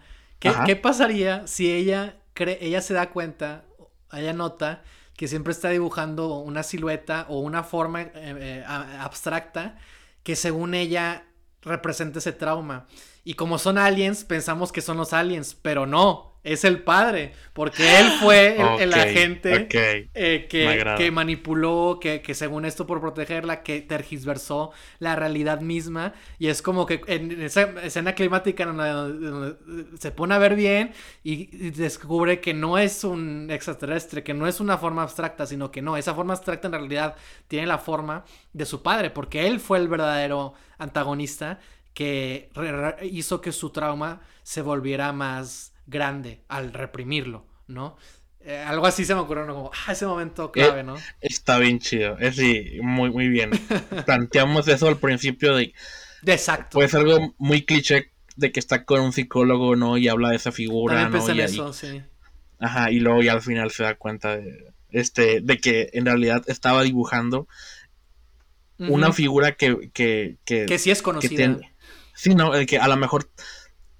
¿Qué, pasaría si ella, cree, ella se da cuenta, ella nota que siempre está dibujando una silueta o una forma eh, eh, abstracta que según ella representa ese trauma? Y como son aliens, pensamos que son los aliens, pero no, es el padre, porque él fue el, agente eh, que, manipuló, que, según esto por protegerla, que tergiversó la realidad misma. Y es como que en esa escena climática donde, se pone a ver bien y, descubre que no es un extraterrestre, que no es una forma abstracta, sino que no, esa forma abstracta en realidad tiene la forma de su padre, porque él fue el verdadero antagonista que hizo que su trauma se volviera más grande al reprimirlo, ¿no? Eh, algo así se me ocurrió, ¿no? Como, ah, ese momento clave, ¿no? está bien chido, es sí, muy, muy bien. Planteamos eso al principio de... exacto. Pues algo muy cliché de que está con un psicólogo, ¿no? Y habla de esa figura, ¿no? y eso, sí. Ajá, y luego ya al final se da cuenta de, este, de que en realidad estaba dibujando una figura que, que, que... Que sí es conocida. sí, no, que a lo mejor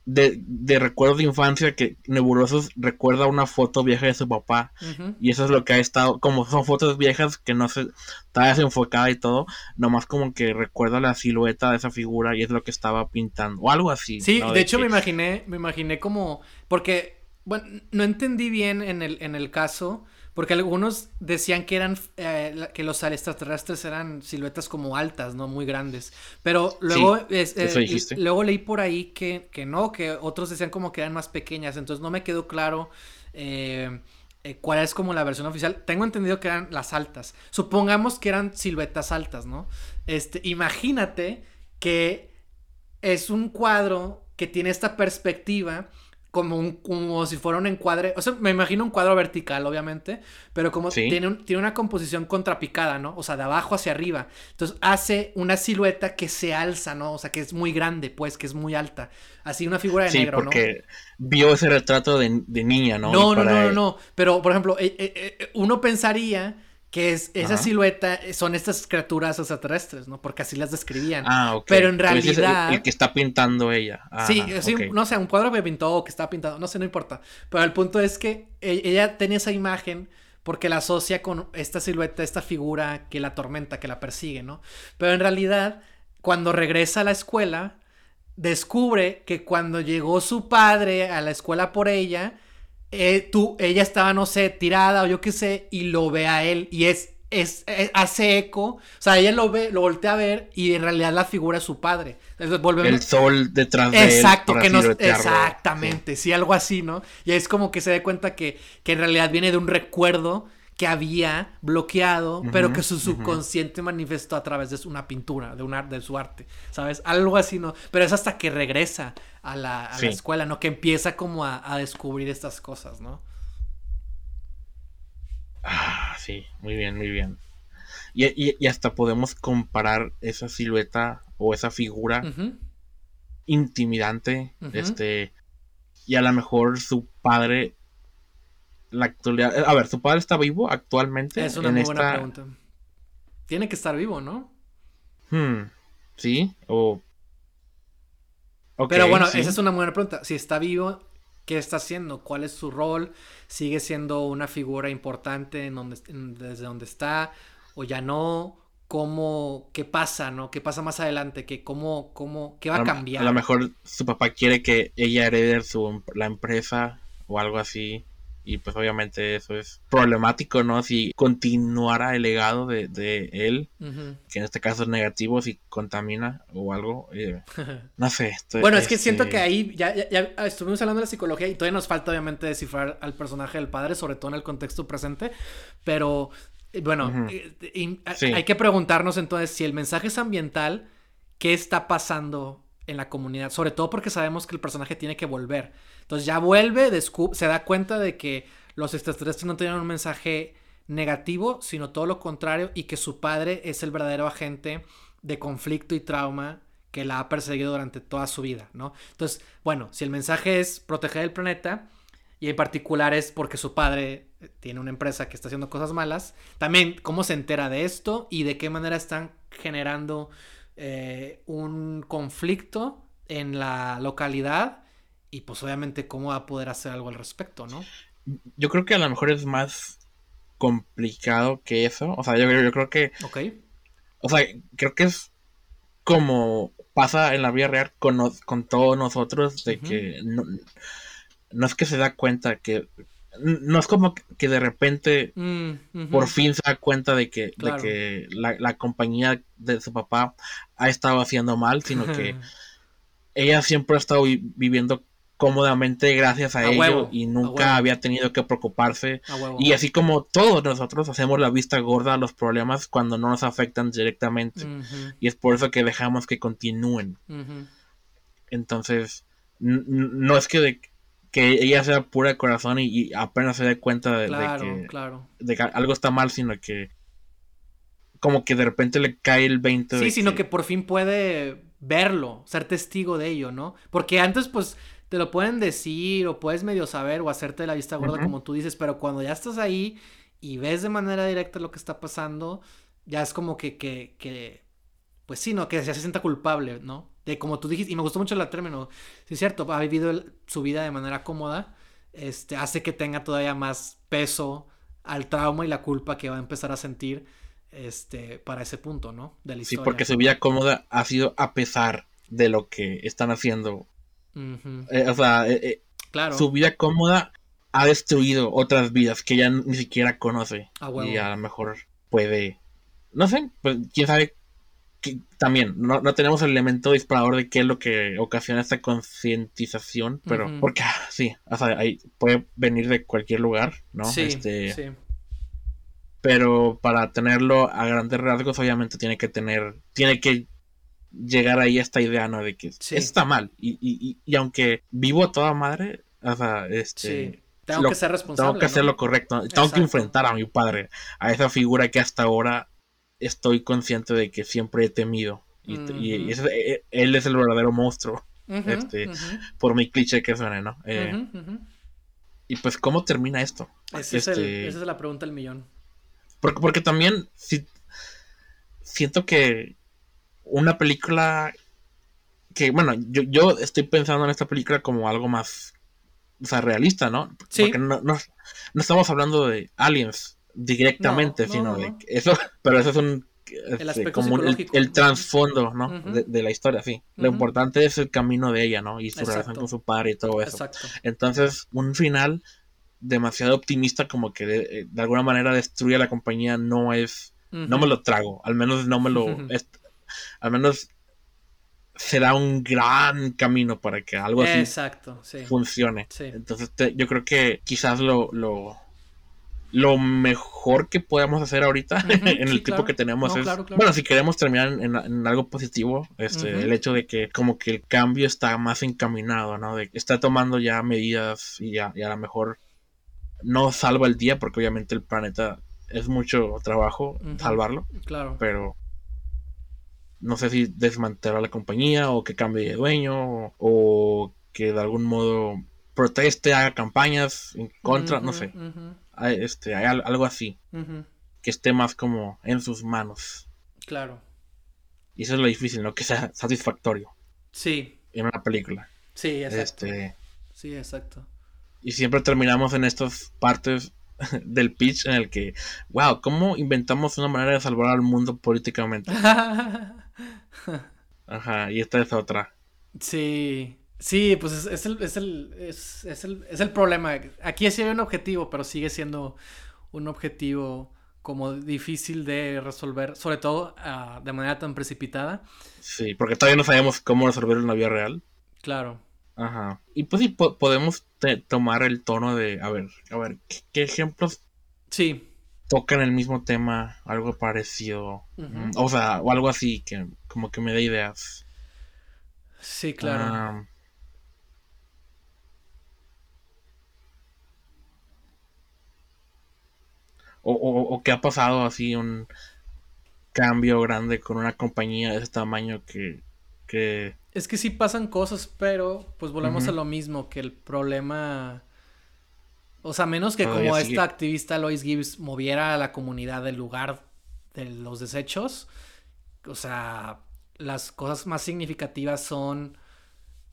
de, de recuerdos de infancia que Nebulosos recuerda una foto vieja de su papá. Y eso es lo que ha estado, como son fotos viejas que no se está desenfocada y todo, nomás como que recuerda la silueta de esa figura y es lo que estaba pintando. O algo así. Sí, de, hecho me imaginé, me imaginé como. Porque, bueno, no entendí bien en el, en el caso. Porque algunos decían que eran eh, que los extraterrestres eran siluetas como altas, ¿no? Muy grandes. Pero luego, eh, luego leí por ahí que, que, no, que otros decían como que eran más pequeñas. Entonces no me quedó claro eh, cuál es como la versión oficial. Tengo entendido que eran las altas. Supongamos que eran siluetas altas, ¿no? Este, imagínate que es un cuadro que tiene esta perspectiva como, un, como si fuera un encuadre, o sea, me imagino un cuadro vertical, obviamente, pero como tiene, tiene una composición contrapicada, ¿no? O sea, de abajo hacia arriba. Entonces hace una silueta que se alza, ¿no? O sea, que es muy grande, pues, que es muy alta. Así una figura de sí, negro, porque vio ese retrato de, niña, ¿no? No, no, no, no, no, pero, por ejemplo, eh, eh, eh, uno pensaría que es esa silueta son estas criaturas extraterrestres, ¿no? Porque así las describían. Ah, ok. Pero en realidad... el, que está pintando ella. sí, sí no sé, un cuadro que pintó o que está pintado, no sé, no importa. Pero el punto es que e, ella tenía esa imagen porque la asocia con esta silueta, esta figura que la atormenta, que la persigue, ¿no? Pero en realidad, cuando regresa a la escuela, descubre que cuando llegó su padre a la escuela por ella, eh, tú, ella estaba, no sé, tirada o yo qué sé, y lo ve a él y es, es, hace eco, o sea, ella lo ve, lo voltea a ver y en realidad la figura es su padre. Entonces volvemos... El sol detrás de Exacto, que no, exactamente, sí. algo así, ¿no? Y es como que se da cuenta que, que en realidad viene de un recuerdo que había bloqueado, pero que su subconsciente manifestó a través de una pintura, de, su arte, ¿sabes? Algo así, ¿no? Pero es hasta que regresa a la, escuela, ¿no? Que empieza como a, descubrir estas cosas, ¿no? Ah, sí, muy bien, muy bien. Y, hasta podemos comparar esa silueta o esa figura intimidante, este, y a lo mejor su padre la actualidad. Eh, a ver, ¿su padre está vivo actualmente? Es una muy buena pregunta. Tiene que estar vivo, ¿no? Hmm, sí, o. Pero bueno, esa es una buena pregunta. Si está vivo, ¿qué está haciendo? ¿Cuál es su rol? ¿Sigue siendo una figura importante en donde, desde donde está? ¿O ya no? ¿Cómo, qué pasa, no? ¿Qué pasa más adelante? ¿Qué, cómo, cómo, ¿Qué va a, cambiar? A lo mejor su papá quiere que ella herede su, la empresa o algo así. Y pues obviamente eso es problemático, ¿no? Si continuara el legado de, de él, que en este caso es negativo, si contamina o algo. Eh, no sé. bueno, es que siento que ahí ya, ya, estuvimos hablando de la psicología y todavía nos falta obviamente descifrar al personaje del padre, sobre todo en el contexto presente. Pero eh, bueno, eh, hay que preguntarnos entonces si el mensaje es ambiental, ¿qué está pasando en la comunidad? Sobre todo porque sabemos que el personaje tiene que volver. Entonces ya vuelve, se da cuenta de que los extraterrestres no tenían un mensaje negativo, sino todo lo contrario, y que su padre es el verdadero agente de conflicto y trauma que la ha perseguido durante toda su vida, ¿no? Entonces, bueno, si el mensaje es proteger el planeta, y en particular es porque su padre eh, tiene una empresa que está haciendo cosas malas, también cómo se entera de esto y de qué manera están generando eh, un conflicto en la localidad y pues obviamente cómo va a poder hacer algo al respecto, ¿no? Yo creo que a lo mejor es más complicado que eso. O sea, yo, yo creo que. Ok. O sea, creo que es como pasa en la vida real con, con todos nosotros, de que no, no, es que se da cuenta que. No es como que de repente mm, por fin se da cuenta de que, de que la, la, compañía de su papá ha estado haciendo mal, sino que ella siempre ha estado viviendo cómodamente gracias a, ello y nunca había tenido que preocuparse. y así como todos nosotros hacemos la vista gorda a los problemas cuando no nos afectan directamente. Y es por eso que dejamos que continúen. Entonces, no es que, de, que ella sea pura de corazón y, apenas se dé cuenta de, que, de, que, algo está mal, sino que como que de repente le cae el 20. Sí, sino que por fin puede verlo, ser testigo de ello, ¿no? Porque antes, pues, te lo pueden decir o puedes medio saber o hacerte la vista gorda como tú dices, pero cuando ya estás ahí y ves de manera directa lo que está pasando, ya es como que, que, que pues sí, ¿no? Que ya se sienta culpable, ¿no? De como tú dijiste, y me gustó mucho el término, sí es cierto, ha vivido su vida de manera cómoda, este, hace que tenga todavía más peso al trauma y la culpa que va a empezar a sentir este, para ese punto, ¿no? De la Sí, porque su vida cómoda ha sido a pesar de lo que están haciendo eh, o sea, eh, eh, claro. su vida cómoda ha destruido otras vidas que ya ni siquiera conoce. y a lo mejor puede. No sé, pues quién sabe. Que, también no, tenemos el elemento disparador de qué es lo que ocasiona esta concientización, pero porque ah, sí, o sea, ahí puede venir de cualquier lugar, ¿no? Sí, este, sí. Pero para tenerlo a grandes rasgos, obviamente tiene que tener, tiene que llegar ahí a esta idea, ¿no? De que está mal. Y, y, y, aunque vivo a toda madre, o sea, este... Tengo que ser responsable. Tengo que hacer lo correcto. Tengo que enfrentar a mi padre, a esa figura que hasta ahora estoy consciente de que siempre he temido. Y, y e, él es el verdadero monstruo. este, Por mi cliché que suene, ¿no? Eh, y pues, ¿cómo termina esto? Ese este, esa es la pregunta del millón. Porque, porque también si, siento que, una película que, bueno, yo, yo estoy pensando en esta película como algo más, o sea, realista, ¿no? Sí. Porque no, no, estamos hablando de aliens directamente, sino de eso, pero eso es un este, como el, trasfondo ¿no? de, la historia, sí. Lo importante es el camino de ella, ¿no? Y su relación con su padre y todo eso. Entonces, un final demasiado optimista como que de, alguna manera destruye a la compañía no es... No me lo trago, al menos no me lo al menos será un gran camino para que algo así Exacto, funcione. Entonces yo creo que quizás lo, lo, lo mejor que podamos hacer ahorita en el tipo que tenemos es, bueno, si queremos terminar en, algo positivo, este, el hecho de que como que el cambio está más encaminado, ¿no? De que está tomando ya medidas y, ya, y a lo mejor no salva el día porque obviamente el planeta es mucho trabajo salvarlo. Claro. Pero no sé si desmantelar la compañía o que cambie de dueño o, que de algún modo proteste, haga campañas en contra, no sé. Este, algo así. Que esté más como en sus manos. Claro. Y eso es lo difícil, ¿no? Que sea satisfactorio. Sí. En una película. Sí, exacto. Este, sí, exacto. Y siempre terminamos en estas partes del pitch en el que, wow, ¿cómo inventamos una manera de salvar al mundo políticamente? Ajá, y esta es otra. Sí, sí, pues es, el, es, el, es, es, el, es el problema. Aquí sí hay un objetivo, pero sigue siendo un objetivo como difícil de resolver, sobre todo uh, de manera tan precipitada. Sí, porque todavía no sabemos cómo resolverlo en la vida real. Claro. Ajá. Y pues sí, podemos tomar el tono de, a ver, a ver, ¿qué, ejemplos? Sí tocan el mismo tema, algo parecido. O sea, o algo así, que como que me da ideas. Sí, claro. Ah, o, o, que ha pasado así un cambio grande con una compañía de ese tamaño que, que... Es que sí pasan cosas, pero pues volvemos a lo mismo, que el problema o sea, menos que como esta activista Lois Gibbs moviera a la comunidad del lugar de los desechos. O sea, las cosas más significativas son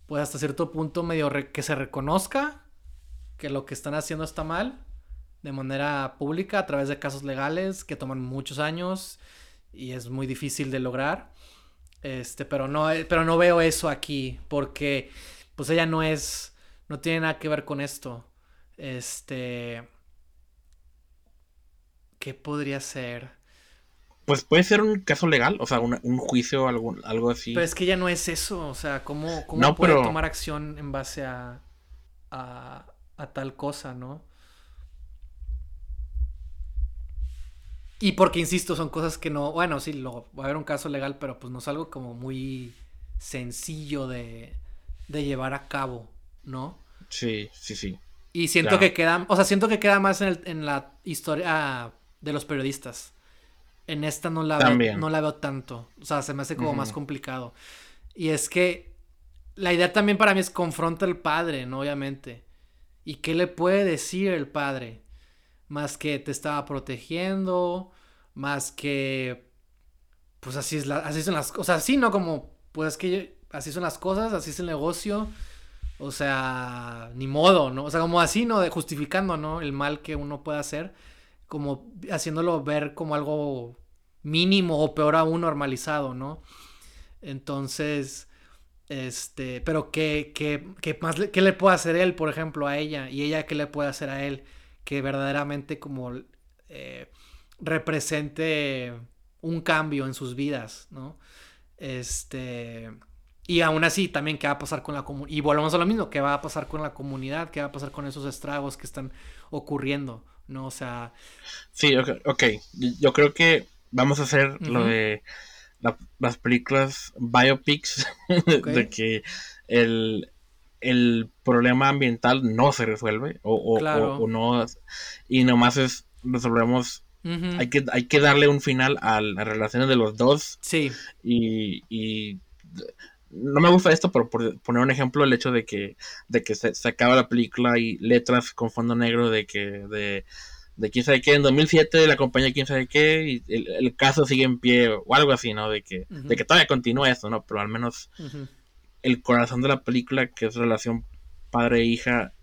pues hasta cierto punto medio que se reconozca que lo que están haciendo está mal de manera pública a través de casos legales que toman muchos años y es muy difícil de lograr. Este, pero no, eh, pero no veo eso aquí porque pues ella no es, no tiene nada que ver con esto. Este, ¿qué podría ser? Pues puede ser un caso legal, o sea, un, juicio o algo, algo así. Pero es que ya no es eso, o sea, ¿cómo, cómo puede tomar acción en base a, a, a tal cosa, no? Y porque, insisto, son cosas que no, bueno, sí, lo, va a haber un caso legal, pero pues no es algo como muy sencillo de, de llevar a cabo, ¿no? Sí, sí, sí. Y siento que queda, o sea, siento que queda más en, el, en la historia de los periodistas. En esta no la, veo, no la veo tanto. O sea, se me hace como más complicado. Y es que la idea también para mí es confronta al padre, ¿no? Obviamente. ¿Y qué le puede decir el padre? Más que te estaba protegiendo, más que... Pues así, es la, así son las cosas. Así, ¿no? Como, pues es que así son las cosas, así es el negocio. O sea, ni modo, ¿no? O sea, como así, ¿no? De justificando, ¿no? El mal que uno puede hacer como haciéndolo ver como algo mínimo o peor aún normalizado, ¿no? Entonces, este, pero ¿qué, qué, más, qué le puede hacer él, por ejemplo, a ella? Y ella, ¿qué le puede hacer a él? Que verdaderamente como eh, represente un cambio en sus vidas, ¿no? Este, y aún así, también, ¿qué va a pasar con la comunidad? Y volvemos a lo mismo, ¿qué va a pasar con la comunidad? ¿Qué va a pasar con esos estragos que están ocurriendo? ¿no? O sea... Sí, ok, yo creo que vamos a hacer lo de las películas biopics, de que el, problema ambiental no se resuelve o, o, no, y nomás es, resolvemos hay, que, hay que darle un final a las relaciones de los dos. Sí. Y, y no me gusta esto, pero por poner un ejemplo, el hecho de que, de que se, se acaba la película y letras con fondo negro de que de, de quién sabe qué, en 2007 la compañía quién sabe qué, y el, caso sigue en pie o algo así, ¿no? De que, de que todavía continúa esto, ¿no? Pero al menos el corazón de la película, que es relación padre-hija,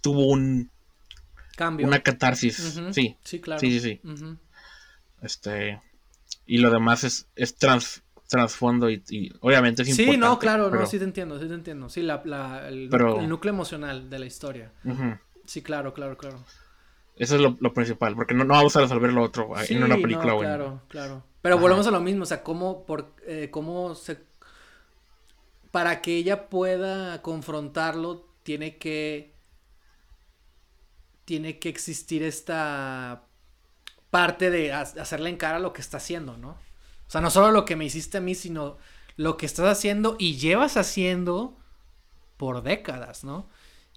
tuvo un... Cambio. Una catarsis, sí. Sí, claro. Sí, sí, sí. Este... Y lo demás es, es trans, trasfondo y, obviamente es importante. Sí, no, claro, no, sí te entiendo, sí te entiendo. Sí, la, la el, núcleo emocional de la historia. Sí, claro, claro, claro. Eso es lo, principal, porque no, no, vamos a resolver lo otro en una película buena. Claro, claro. Pero volvemos a lo mismo, o sea, cómo, por, eh, cómo se... Para que ella pueda confrontarlo, tiene que... Tiene que existir esta parte de hacerle en cara lo que está haciendo, ¿no? O sea, no solo lo que me hiciste a mí, sino lo que estás haciendo y llevas haciendo por décadas, ¿no?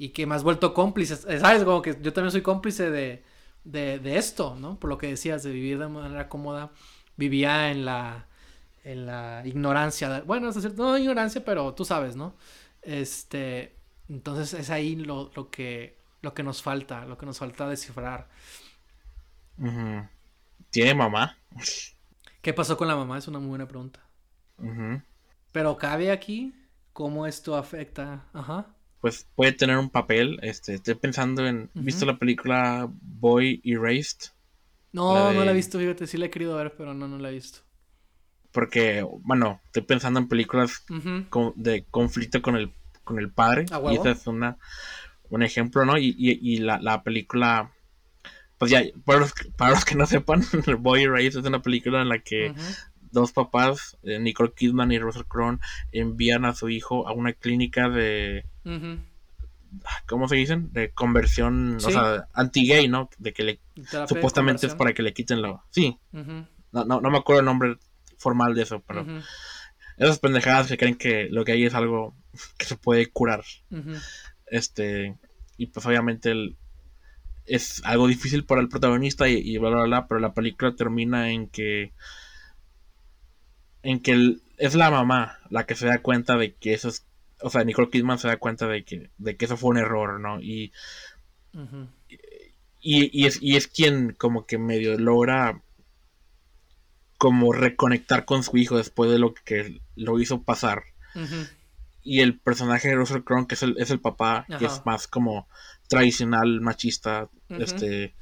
y que me has vuelto cómplice, ¿sabes? Como que yo también soy cómplice de, de, esto, ¿no? Por lo que decías, de vivir de manera cómoda, vivía en la, en la ignorancia, bueno, es cierto, no ignorancia, pero tú sabes, ¿no? Este, entonces es ahí lo, lo, que, lo que nos falta, lo que nos falta descifrar. ¿Tiene mamá? ¿Qué pasó con la mamá? Es una muy buena pregunta. Pero cabe aquí cómo esto afecta, ajá pues puede tener un papel. Este, estoy pensando en, ¿visto la película Boy Erased? No, no la he visto, fíjate, sí la he querido ver, pero no, no la he visto. Porque, bueno, estoy pensando en películas de conflicto con el, con el padre. y esa es una, un ejemplo, ¿no? Y, y, la, la, película, pues ya, para los, para los que no sepan, Boy Erased es una película en la que dos papás, eh, Nicole Kidman y Russell Crowe, envían a su hijo a una clínica de... ¿Cómo se dicen? De conversión, o sea, anti-gay, ¿no? De que le... Supuestamente es para que le quiten lo... Sí. no, no, me acuerdo el nombre formal de eso, pero... Esas pendejadas que creen que lo que hay es algo que se puede curar. Este... Y pues obviamente el, es algo difícil para el protagonista y, y bla, bla, bla, pero la película termina en que en que es la mamá la que se da cuenta de que eso es, o sea, Nicole Kidman se da cuenta de que, de que eso fue un error, ¿no? Y, y, es, y es quien como que medio logra como reconectar con su hijo después de lo que lo hizo pasar. y el personaje de Russell Crowe, que es el, es el papá, que es más como tradicional, machista, este,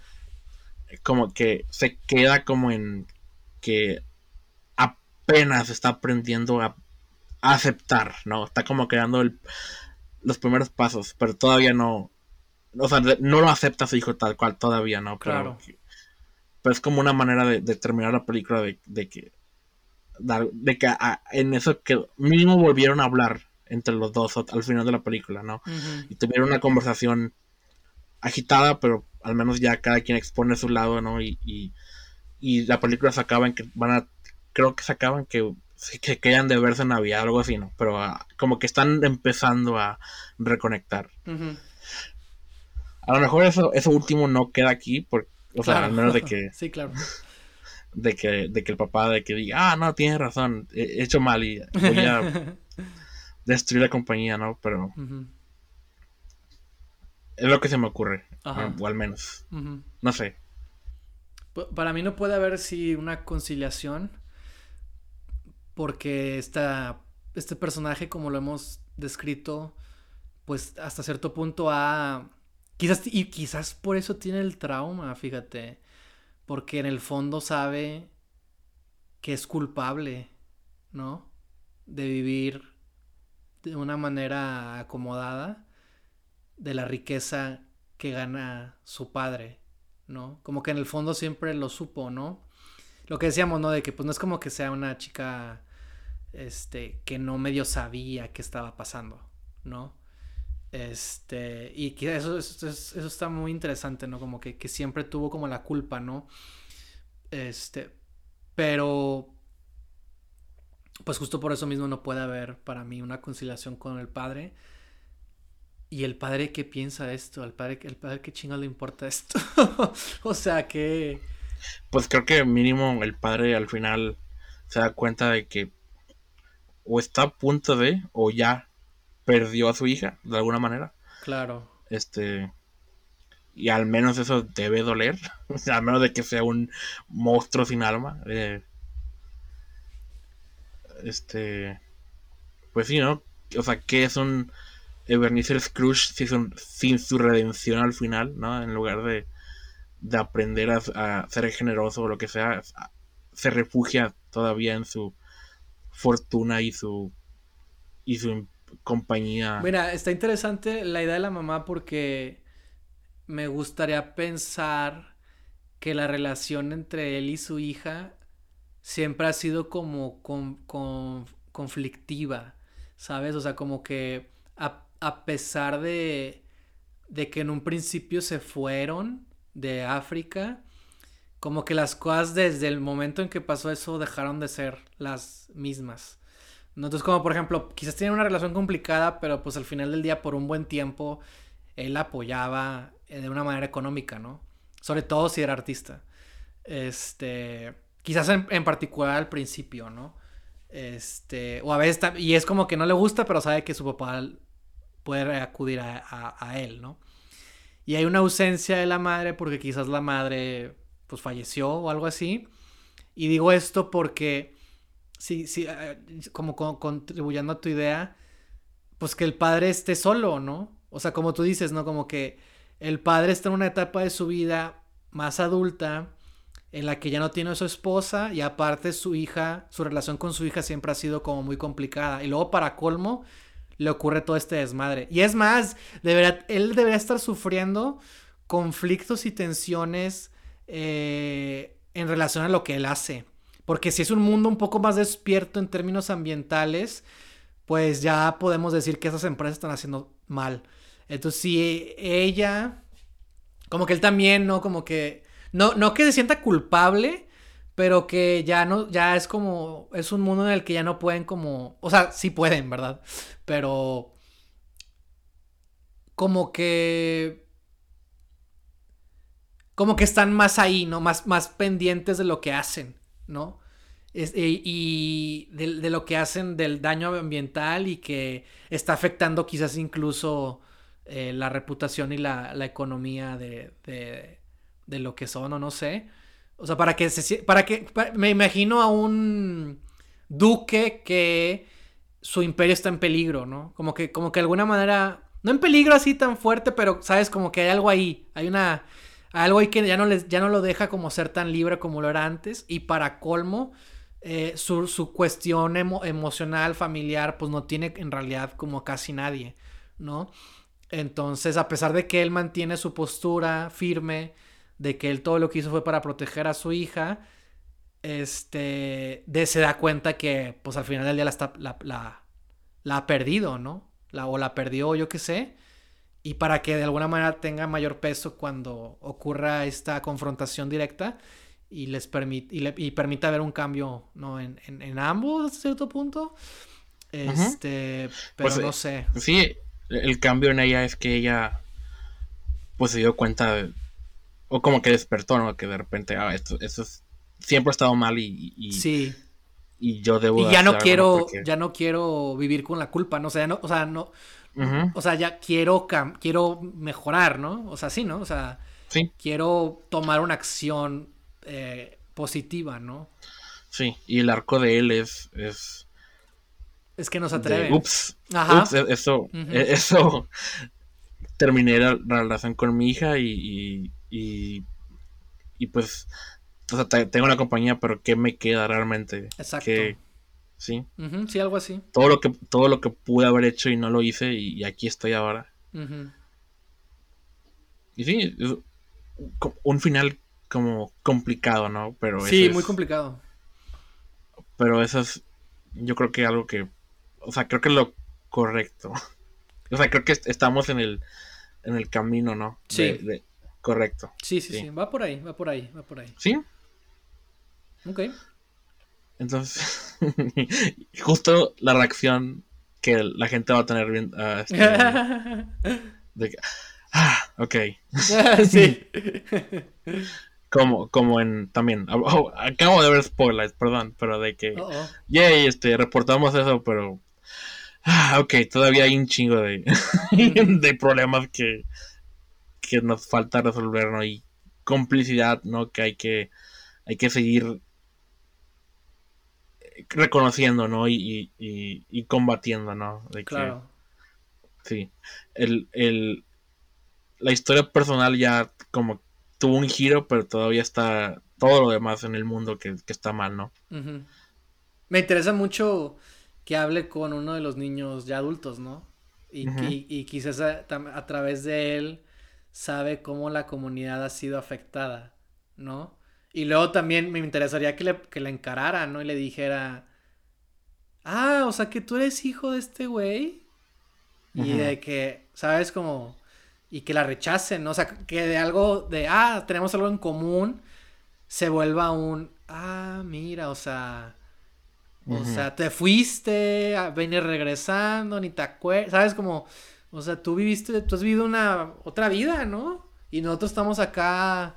como que se queda como en que apenas está aprendiendo a, aceptar, ¿no? Está como creando los primeros pasos, pero todavía no, o sea, no lo acepta su hijo tal cual, todavía no, claro. Pero, es como una manera de, terminar la película de, que de que en eso que mínimo volvieron a hablar entre los dos al final de la película, ¿no? Y tuvieron una conversación agitada, pero al menos ya cada quien expone su lado, ¿no? Y, y, la película se acaba en que van a, creo que se acaban que, que quedan de verse en Navidad, algo así, ¿no? Pero ah, como que están empezando a reconectar. A lo mejor eso, eso último no queda aquí, porque, o sea, al menos de que... sí, claro. De que, de que el papá de que diga, ah, no, tienes razón, he hecho mal y voy a destruir la compañía, ¿no? Pero... Es lo que se me ocurre. O al menos. No sé. Para mí no puede haber si una conciliación. Porque esta, este personaje, como lo hemos descrito, pues hasta cierto punto ha. Quizás, y quizás por eso tiene el trauma, fíjate. Porque en el fondo sabe que es culpable, ¿no? De vivir de una manera acomodada de la riqueza que gana su padre, ¿no? Como que en el fondo siempre lo supo, ¿no? Lo que decíamos, ¿no? De que pues no es como que sea una chica, este, que no medio sabía qué estaba pasando, ¿no? Este, y que eso, eso, eso está muy interesante, ¿no? Como que, que siempre tuvo como la culpa, ¿no? Este, pero pues justo por eso mismo no puede haber para mí una conciliación con el padre ¿Y el padre qué piensa esto? ¿El padre, el padre qué chingo le importa esto? o sea, que... Pues creo que mínimo el padre al final se da cuenta de que o está a punto de o ya perdió a su hija de alguna manera. Claro. Este y al menos eso debe doler, al menos de que sea un monstruo sin alma. Eh, este pues sí, ¿no? O sea, que es un Ebenezer Scrooge sin su, redención al final, ¿no? En lugar de, aprender a, ser generoso o lo que sea, se refugia todavía en su fortuna y su y su compañía. Mira, está interesante la idea de la mamá porque me gustaría pensar que la relación entre él y su hija siempre ha sido como conflictiva, ¿sabes? O sea, como que a pesar de, de que en un principio se fueron de África, como que las cosas desde el momento en que pasó eso dejaron de ser las mismas. Entonces, como por ejemplo, quizás tienen una relación complicada, pero pues al final del día, por un buen tiempo, él apoyaba eh, de una manera económica, ¿no? Sobre todo si era artista. Este, quizás en, en particular al principio, ¿no? Este, o a veces, y es como que no le gusta, pero sabe que su papá poder acudir a, él, ¿no? Y hay una ausencia de la madre porque quizás la madre pues falleció o algo así. Y digo esto porque, sí, sí, como contribuyendo a tu idea, pues que el padre esté solo, ¿no? O sea, como tú dices, ¿no? Como que el padre está en una etapa de su vida más adulta en la que ya no tiene a su esposa y aparte su hija, su relación con su hija siempre ha sido como muy complicada. Y luego para colmo, le ocurre todo este desmadre. Y es más, él debería estar sufriendo conflictos y tensiones eh, en relación a lo que él hace. Porque si es un mundo un poco más despierto en términos ambientales, pues ya podemos decir que esas empresas están haciendo mal. Entonces, si ella, como que él también, ¿no? Como que, no, no que se sienta culpable, pero que ya no, ya es como, es un mundo en el que ya no pueden como, o sea, sí pueden, ¿verdad? Pero como que, como que están más ahí, ¿no? Más, más pendientes de lo que hacen, ¿no? y, de, lo que hacen del daño ambiental y que está afectando quizás incluso eh, la reputación y la, la economía de, de, de, lo que son o no sé. O sea, para que se... Para que... me imagino a un duque que su imperio está en peligro, ¿no? Como que, como que de alguna manera, no en peligro así tan fuerte, pero sabes, como que hay algo ahí, hay una, algo ahí que ya no, les, ya no lo deja como ser tan libre como lo era antes, y para colmo, eh, su, cuestión emocional, familiar, pues no tiene en realidad como casi nadie, ¿no? Entonces, a pesar de que él mantiene su postura firme, de que él todo lo que hizo fue para proteger a su hija, este, de, se da cuenta que, pues al final del día la, la, la, ha perdido, ¿no? La, o la perdió, yo qué sé. Y para que de alguna manera tenga mayor peso cuando ocurra esta confrontación directa y les permite y, le, y permita ver un cambio, ¿no? En, en, ambos, hasta cierto punto. Este, pero pues, no sé. Sí, el cambio en ella es que ella, pues se dio cuenta, o como que despertó, ¿no? Que de repente, ah, esto, esto es siempre he estado mal y, sí. Y yo debo. Y ya no quiero, ya no quiero vivir con la culpa, ¿no? O sea, no, o sea, no. O sea, ya quiero, quiero mejorar, ¿no? O sea, sí, ¿no? O sea, sí. quiero tomar una acción eh, positiva, ¿no? Sí, y el arco de él es. Es, es que no se atreve. ups. Ajá. Ups, e, eso. E, eso. Terminé la, relación con mi hija y, y, y pues o sea, tengo una compañía, pero ¿qué me queda realmente? Exacto. Sí. sí, algo así. Todo lo que todo lo que pude haber hecho y no lo hice y, aquí estoy ahora. Y sí, un final como complicado, ¿no? Pero sí, muy complicado. Pero eso es, yo creo que algo que, o sea, creo que es lo correcto. O sea, creo que estamos en el, en el camino, ¿no? Sí. correcto. Sí, sí, sí, va por ahí, va por ahí, va por ahí. Sí. Ok. Entonces, justo la reacción que la gente va a tener bien. Uh, de ah, ok. sí. como, como en también. Oh, acabo de ver spoilers, perdón, pero de que. Yay, este, reportamos eso, pero. Ah, ok, todavía hay un chingo de, de problemas que, que nos falta resolver, ¿no? Y complicidad, ¿no? Que hay que, hay que seguir reconociendo, ¿no? Y, y, combatiendo, ¿no? De claro. sí. El, la historia personal ya como tuvo un giro, pero todavía está todo lo demás en el mundo que, está mal, ¿no? Me interesa mucho que hable con uno de los niños ya adultos, ¿no? Y, y, quizás a, a, través de él sabe cómo la comunidad ha sido afectada, ¿no? Y luego también me interesaría que le, que encarara, ¿no? Y le dijera, ah, o sea que tú eres hijo de este güey. Y de que, ¿sabes? Como, y que la rechacen, ¿no? O sea, que de algo, de, ah, tenemos algo en común, se vuelva un, ah, mira, o sea, o sea, te fuiste, vienes regresando, ni te acuerdas, ¿sabes? Como, o sea, tú viviste, tú has vivido una, otra vida, ¿no? Y nosotros estamos acá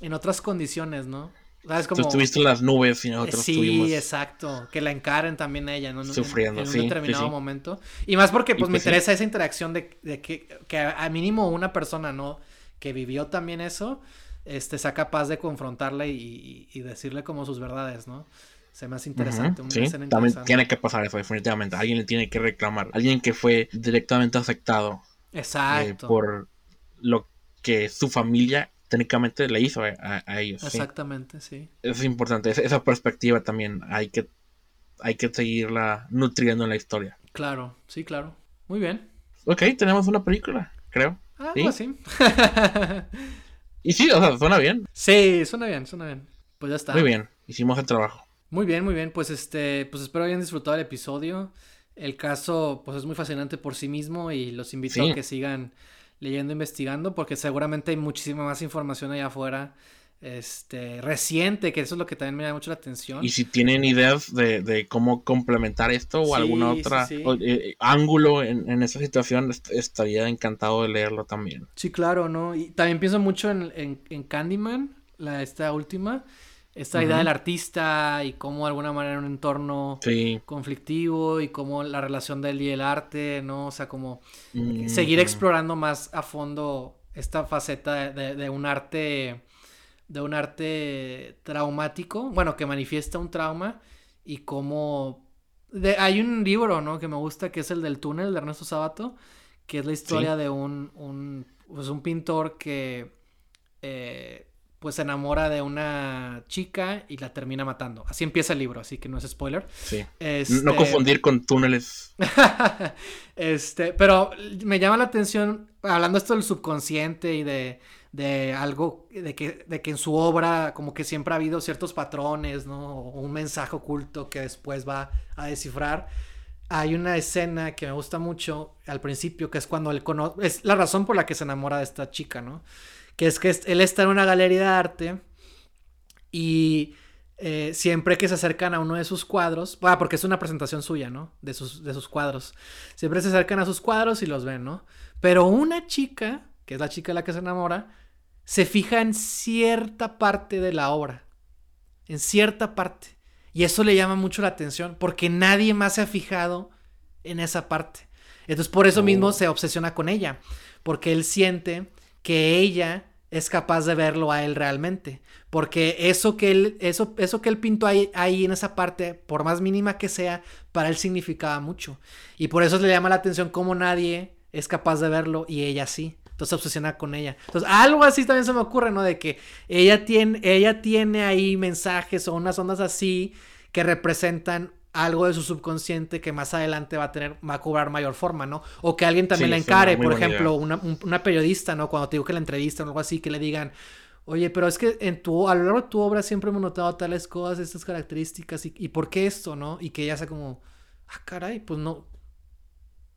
en otras condiciones, ¿no? ¿Sabes Tú estuviste en las nubes y nosotros Sí, exacto. Que la encaren también ella, ¿no? Sufriendo, en, en un determinado momento. Y más porque, pues, me interesa esa interacción de, que, que a mínimo una persona, ¿no? Que vivió también eso, este, sea capaz de confrontarla y, y, decirle como sus verdades, ¿no? Se me hace interesante. sí, también tiene que pasar eso, definitivamente. Alguien le tiene que reclamar. Alguien que fue directamente afectado. Eh, exacto. por lo que su familia técnicamente le hizo a, ellos. Exactamente, sí. Es importante, esa, perspectiva también hay que, hay que seguirla nutriendo en la historia. Claro, sí, claro. Muy bien. Ok, tenemos una película, creo. Ah, ¿Sí? sí. y sí, o sea, suena bien. Sí, suena bien, suena bien. Pues ya está. Muy bien, hicimos el trabajo. Muy bien, muy bien. Pues este, pues espero hayan disfrutado el episodio. El caso, pues es muy fascinante por sí mismo y los invito a que sigan leyendo, investigando, porque seguramente hay muchísima más información allá afuera este, reciente, que eso es lo que también me da mucho la atención. Y si tienen ideas de, cómo complementar esto o alguna otra eh, ángulo en, en, esa situación, estaría encantado de leerlo también. Sí, claro, ¿no? Y también pienso mucho en, en Candyman, la, esta última, esta idea del artista y cómo de alguna manera en un entorno conflictivo y cómo la relación de él y el arte, ¿no? O sea, como mm, seguir explorando más a fondo esta faceta de, un arte, de un arte traumático, bueno, que manifiesta un trauma y cómo hay un libro, ¿no? Que me gusta, que es el del túnel de Ernesto Sabato, que es la historia de un, un, pues un pintor que eh, pues se enamora de una chica y la termina matando. Así empieza el libro, así que no es spoiler. Sí. Este no confundir con túneles. este, pero me llama la atención, hablando esto del subconsciente y de, de algo, de que, de que en su obra como que siempre ha habido ciertos patrones, ¿no? O un mensaje oculto que después va a descifrar. Hay una escena que me gusta mucho al principio, que es cuando él conoce, es la razón por la que se enamora de esta chica, ¿no? Que es que él está en una galería de arte y eh, siempre que se acercan a uno de sus cuadros, bueno, porque es una presentación suya, ¿no? De sus, de sus cuadros. Siempre se acercan a sus cuadros y los ven, ¿no? Pero una chica, que es la chica de la que se enamora, se fija en cierta parte de la obra. En cierta parte. Y eso le llama mucho la atención porque nadie más se ha fijado en esa parte. Entonces por eso mismo oh. se obsesiona con ella. Porque él siente que ella es capaz de verlo a él realmente. Porque eso que él, eso, eso que él pintó ahí, ahí, en esa parte, por más mínima que sea, para él significaba mucho. Y por eso le llama la atención cómo nadie es capaz de verlo y ella sí. Entonces se obsesiona con ella. Entonces, algo así también se me ocurre, ¿no? De que ella tiene, ella tiene ahí mensajes o unas ondas así que representan algo de su subconsciente que más adelante va a tener, va a cobrar mayor forma, ¿no? O que alguien también la encare, por ejemplo, una, periodista, ¿no? Cuando te digo que la entrevista o algo así, que le digan, oye, pero es que en tu, a lo largo de tu obra siempre hemos notado tales cosas, estas características, y, por qué esto, ¿no? Y que ella sea como, ah, caray, pues no,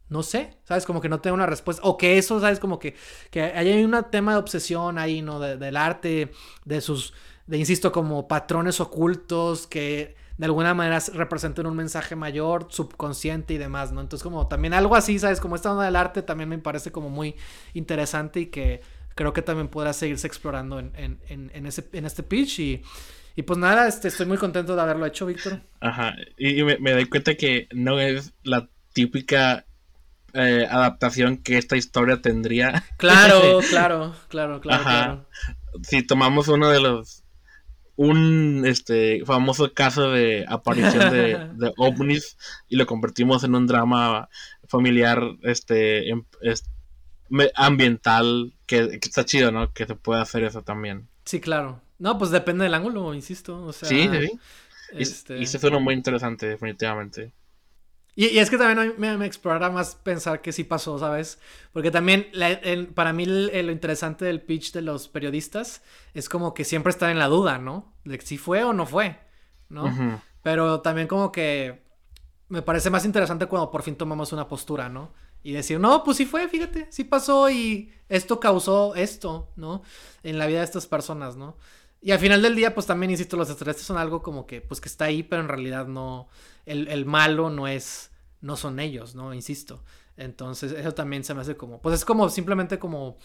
no sé, ¿sabes? Como que no tengo una respuesta. O que eso, ¿sabes? Como que, que hay un tema de obsesión ahí, ¿no? del arte, de sus, de, insisto, como patrones ocultos que de alguna manera representan un mensaje mayor, subconsciente y demás, ¿no? Entonces como también algo así, ¿sabes? Como esta onda del arte también me parece como muy interesante y que creo que también podrá seguirse explorando en, en, en, ese, en este pitch y... Y pues nada, este, estoy muy contento de haberlo hecho, Víctor. Ajá, y me, me, doy cuenta que no es la típica eh, adaptación que esta historia tendría. Claro, claro, claro, claro, claro. Si tomamos uno de los un este famoso caso de aparición de, ovnis y lo convertimos en un drama familiar este, em, ambiental que, está chido no que se puede hacer eso también. Sí claro. No pues depende del ángulo insisto o sea sí, sí. Este... Y, y se suena muy interesante definitivamente y, es que también me, me explorará más pensar que sí pasó, ¿sabes? Porque también para mí lo interesante del pitch de los periodistas es como que siempre están en la duda, ¿no? De si fue o no fue, ¿no? Pero también como que me parece más interesante cuando por fin tomamos una postura, ¿no? Y decir, no, pues sí fue, fíjate, sí pasó y esto causó esto, ¿no? En la vida de estas personas, ¿no? Y al final del día, pues también, insisto, los extraterrestres son algo como que, pues que está ahí, pero en realidad no, el, malo no es, no son ellos, ¿no? Insisto. Entonces, eso también se me hace como, pues es como simplemente como,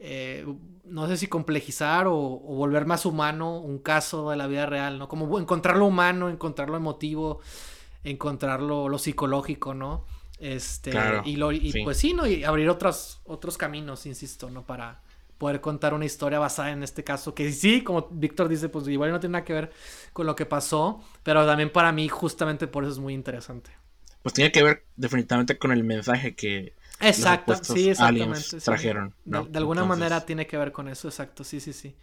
eh, no sé si complejizar o, volver más humano un caso de la vida real, ¿no? Como encontrar lo humano, encontrar lo emotivo, encontrar lo, psicológico, ¿no? Este, y, lo, y pues sí, ¿no? Y abrir otros, otros caminos, insisto, ¿no? Para, poder contar una historia basada en este caso, que sí, como Víctor dice, pues igual no tiene nada que ver con lo que pasó, pero también para mí justamente por eso es muy interesante. Pues tiene que ver definitivamente con el mensaje que Exacto, sí, exactamente, trajeron. De, alguna manera tiene que ver con eso, exacto, sí, sí, sí.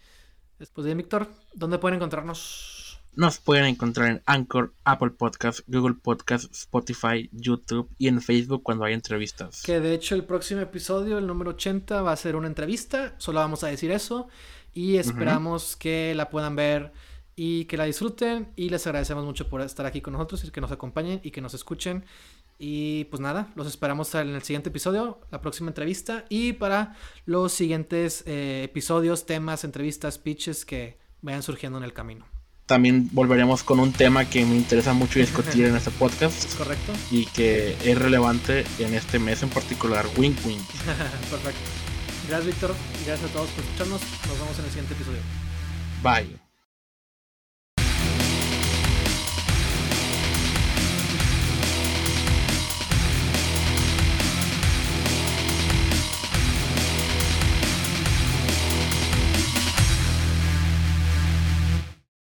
Después de Víctor, ¿dónde pueden encontrarnos? Nos pueden encontrar en Anchor, Apple Podcast, Google Podcast, Spotify, YouTube y en Facebook cuando hay entrevistas. Que de hecho el próximo episodio, el número 80, va a ser una entrevista. Solo vamos a decir eso. Y esperamos que la puedan ver y que la disfruten. Y les agradecemos mucho por estar aquí con nosotros y que nos acompañen y que nos escuchen. Y pues nada, los esperamos en el siguiente episodio, la próxima entrevista y para los siguientes eh, episodios, temas, entrevistas, pitches que vayan surgiendo en el camino también volveremos con un tema que me interesa mucho discutir en este podcast. Es correcto. Y que es relevante en este mes en particular, Wink Wink. Perfecto. Gracias, Víctor. Gracias a todos por escucharnos. Nos vemos en el siguiente episodio. Bye.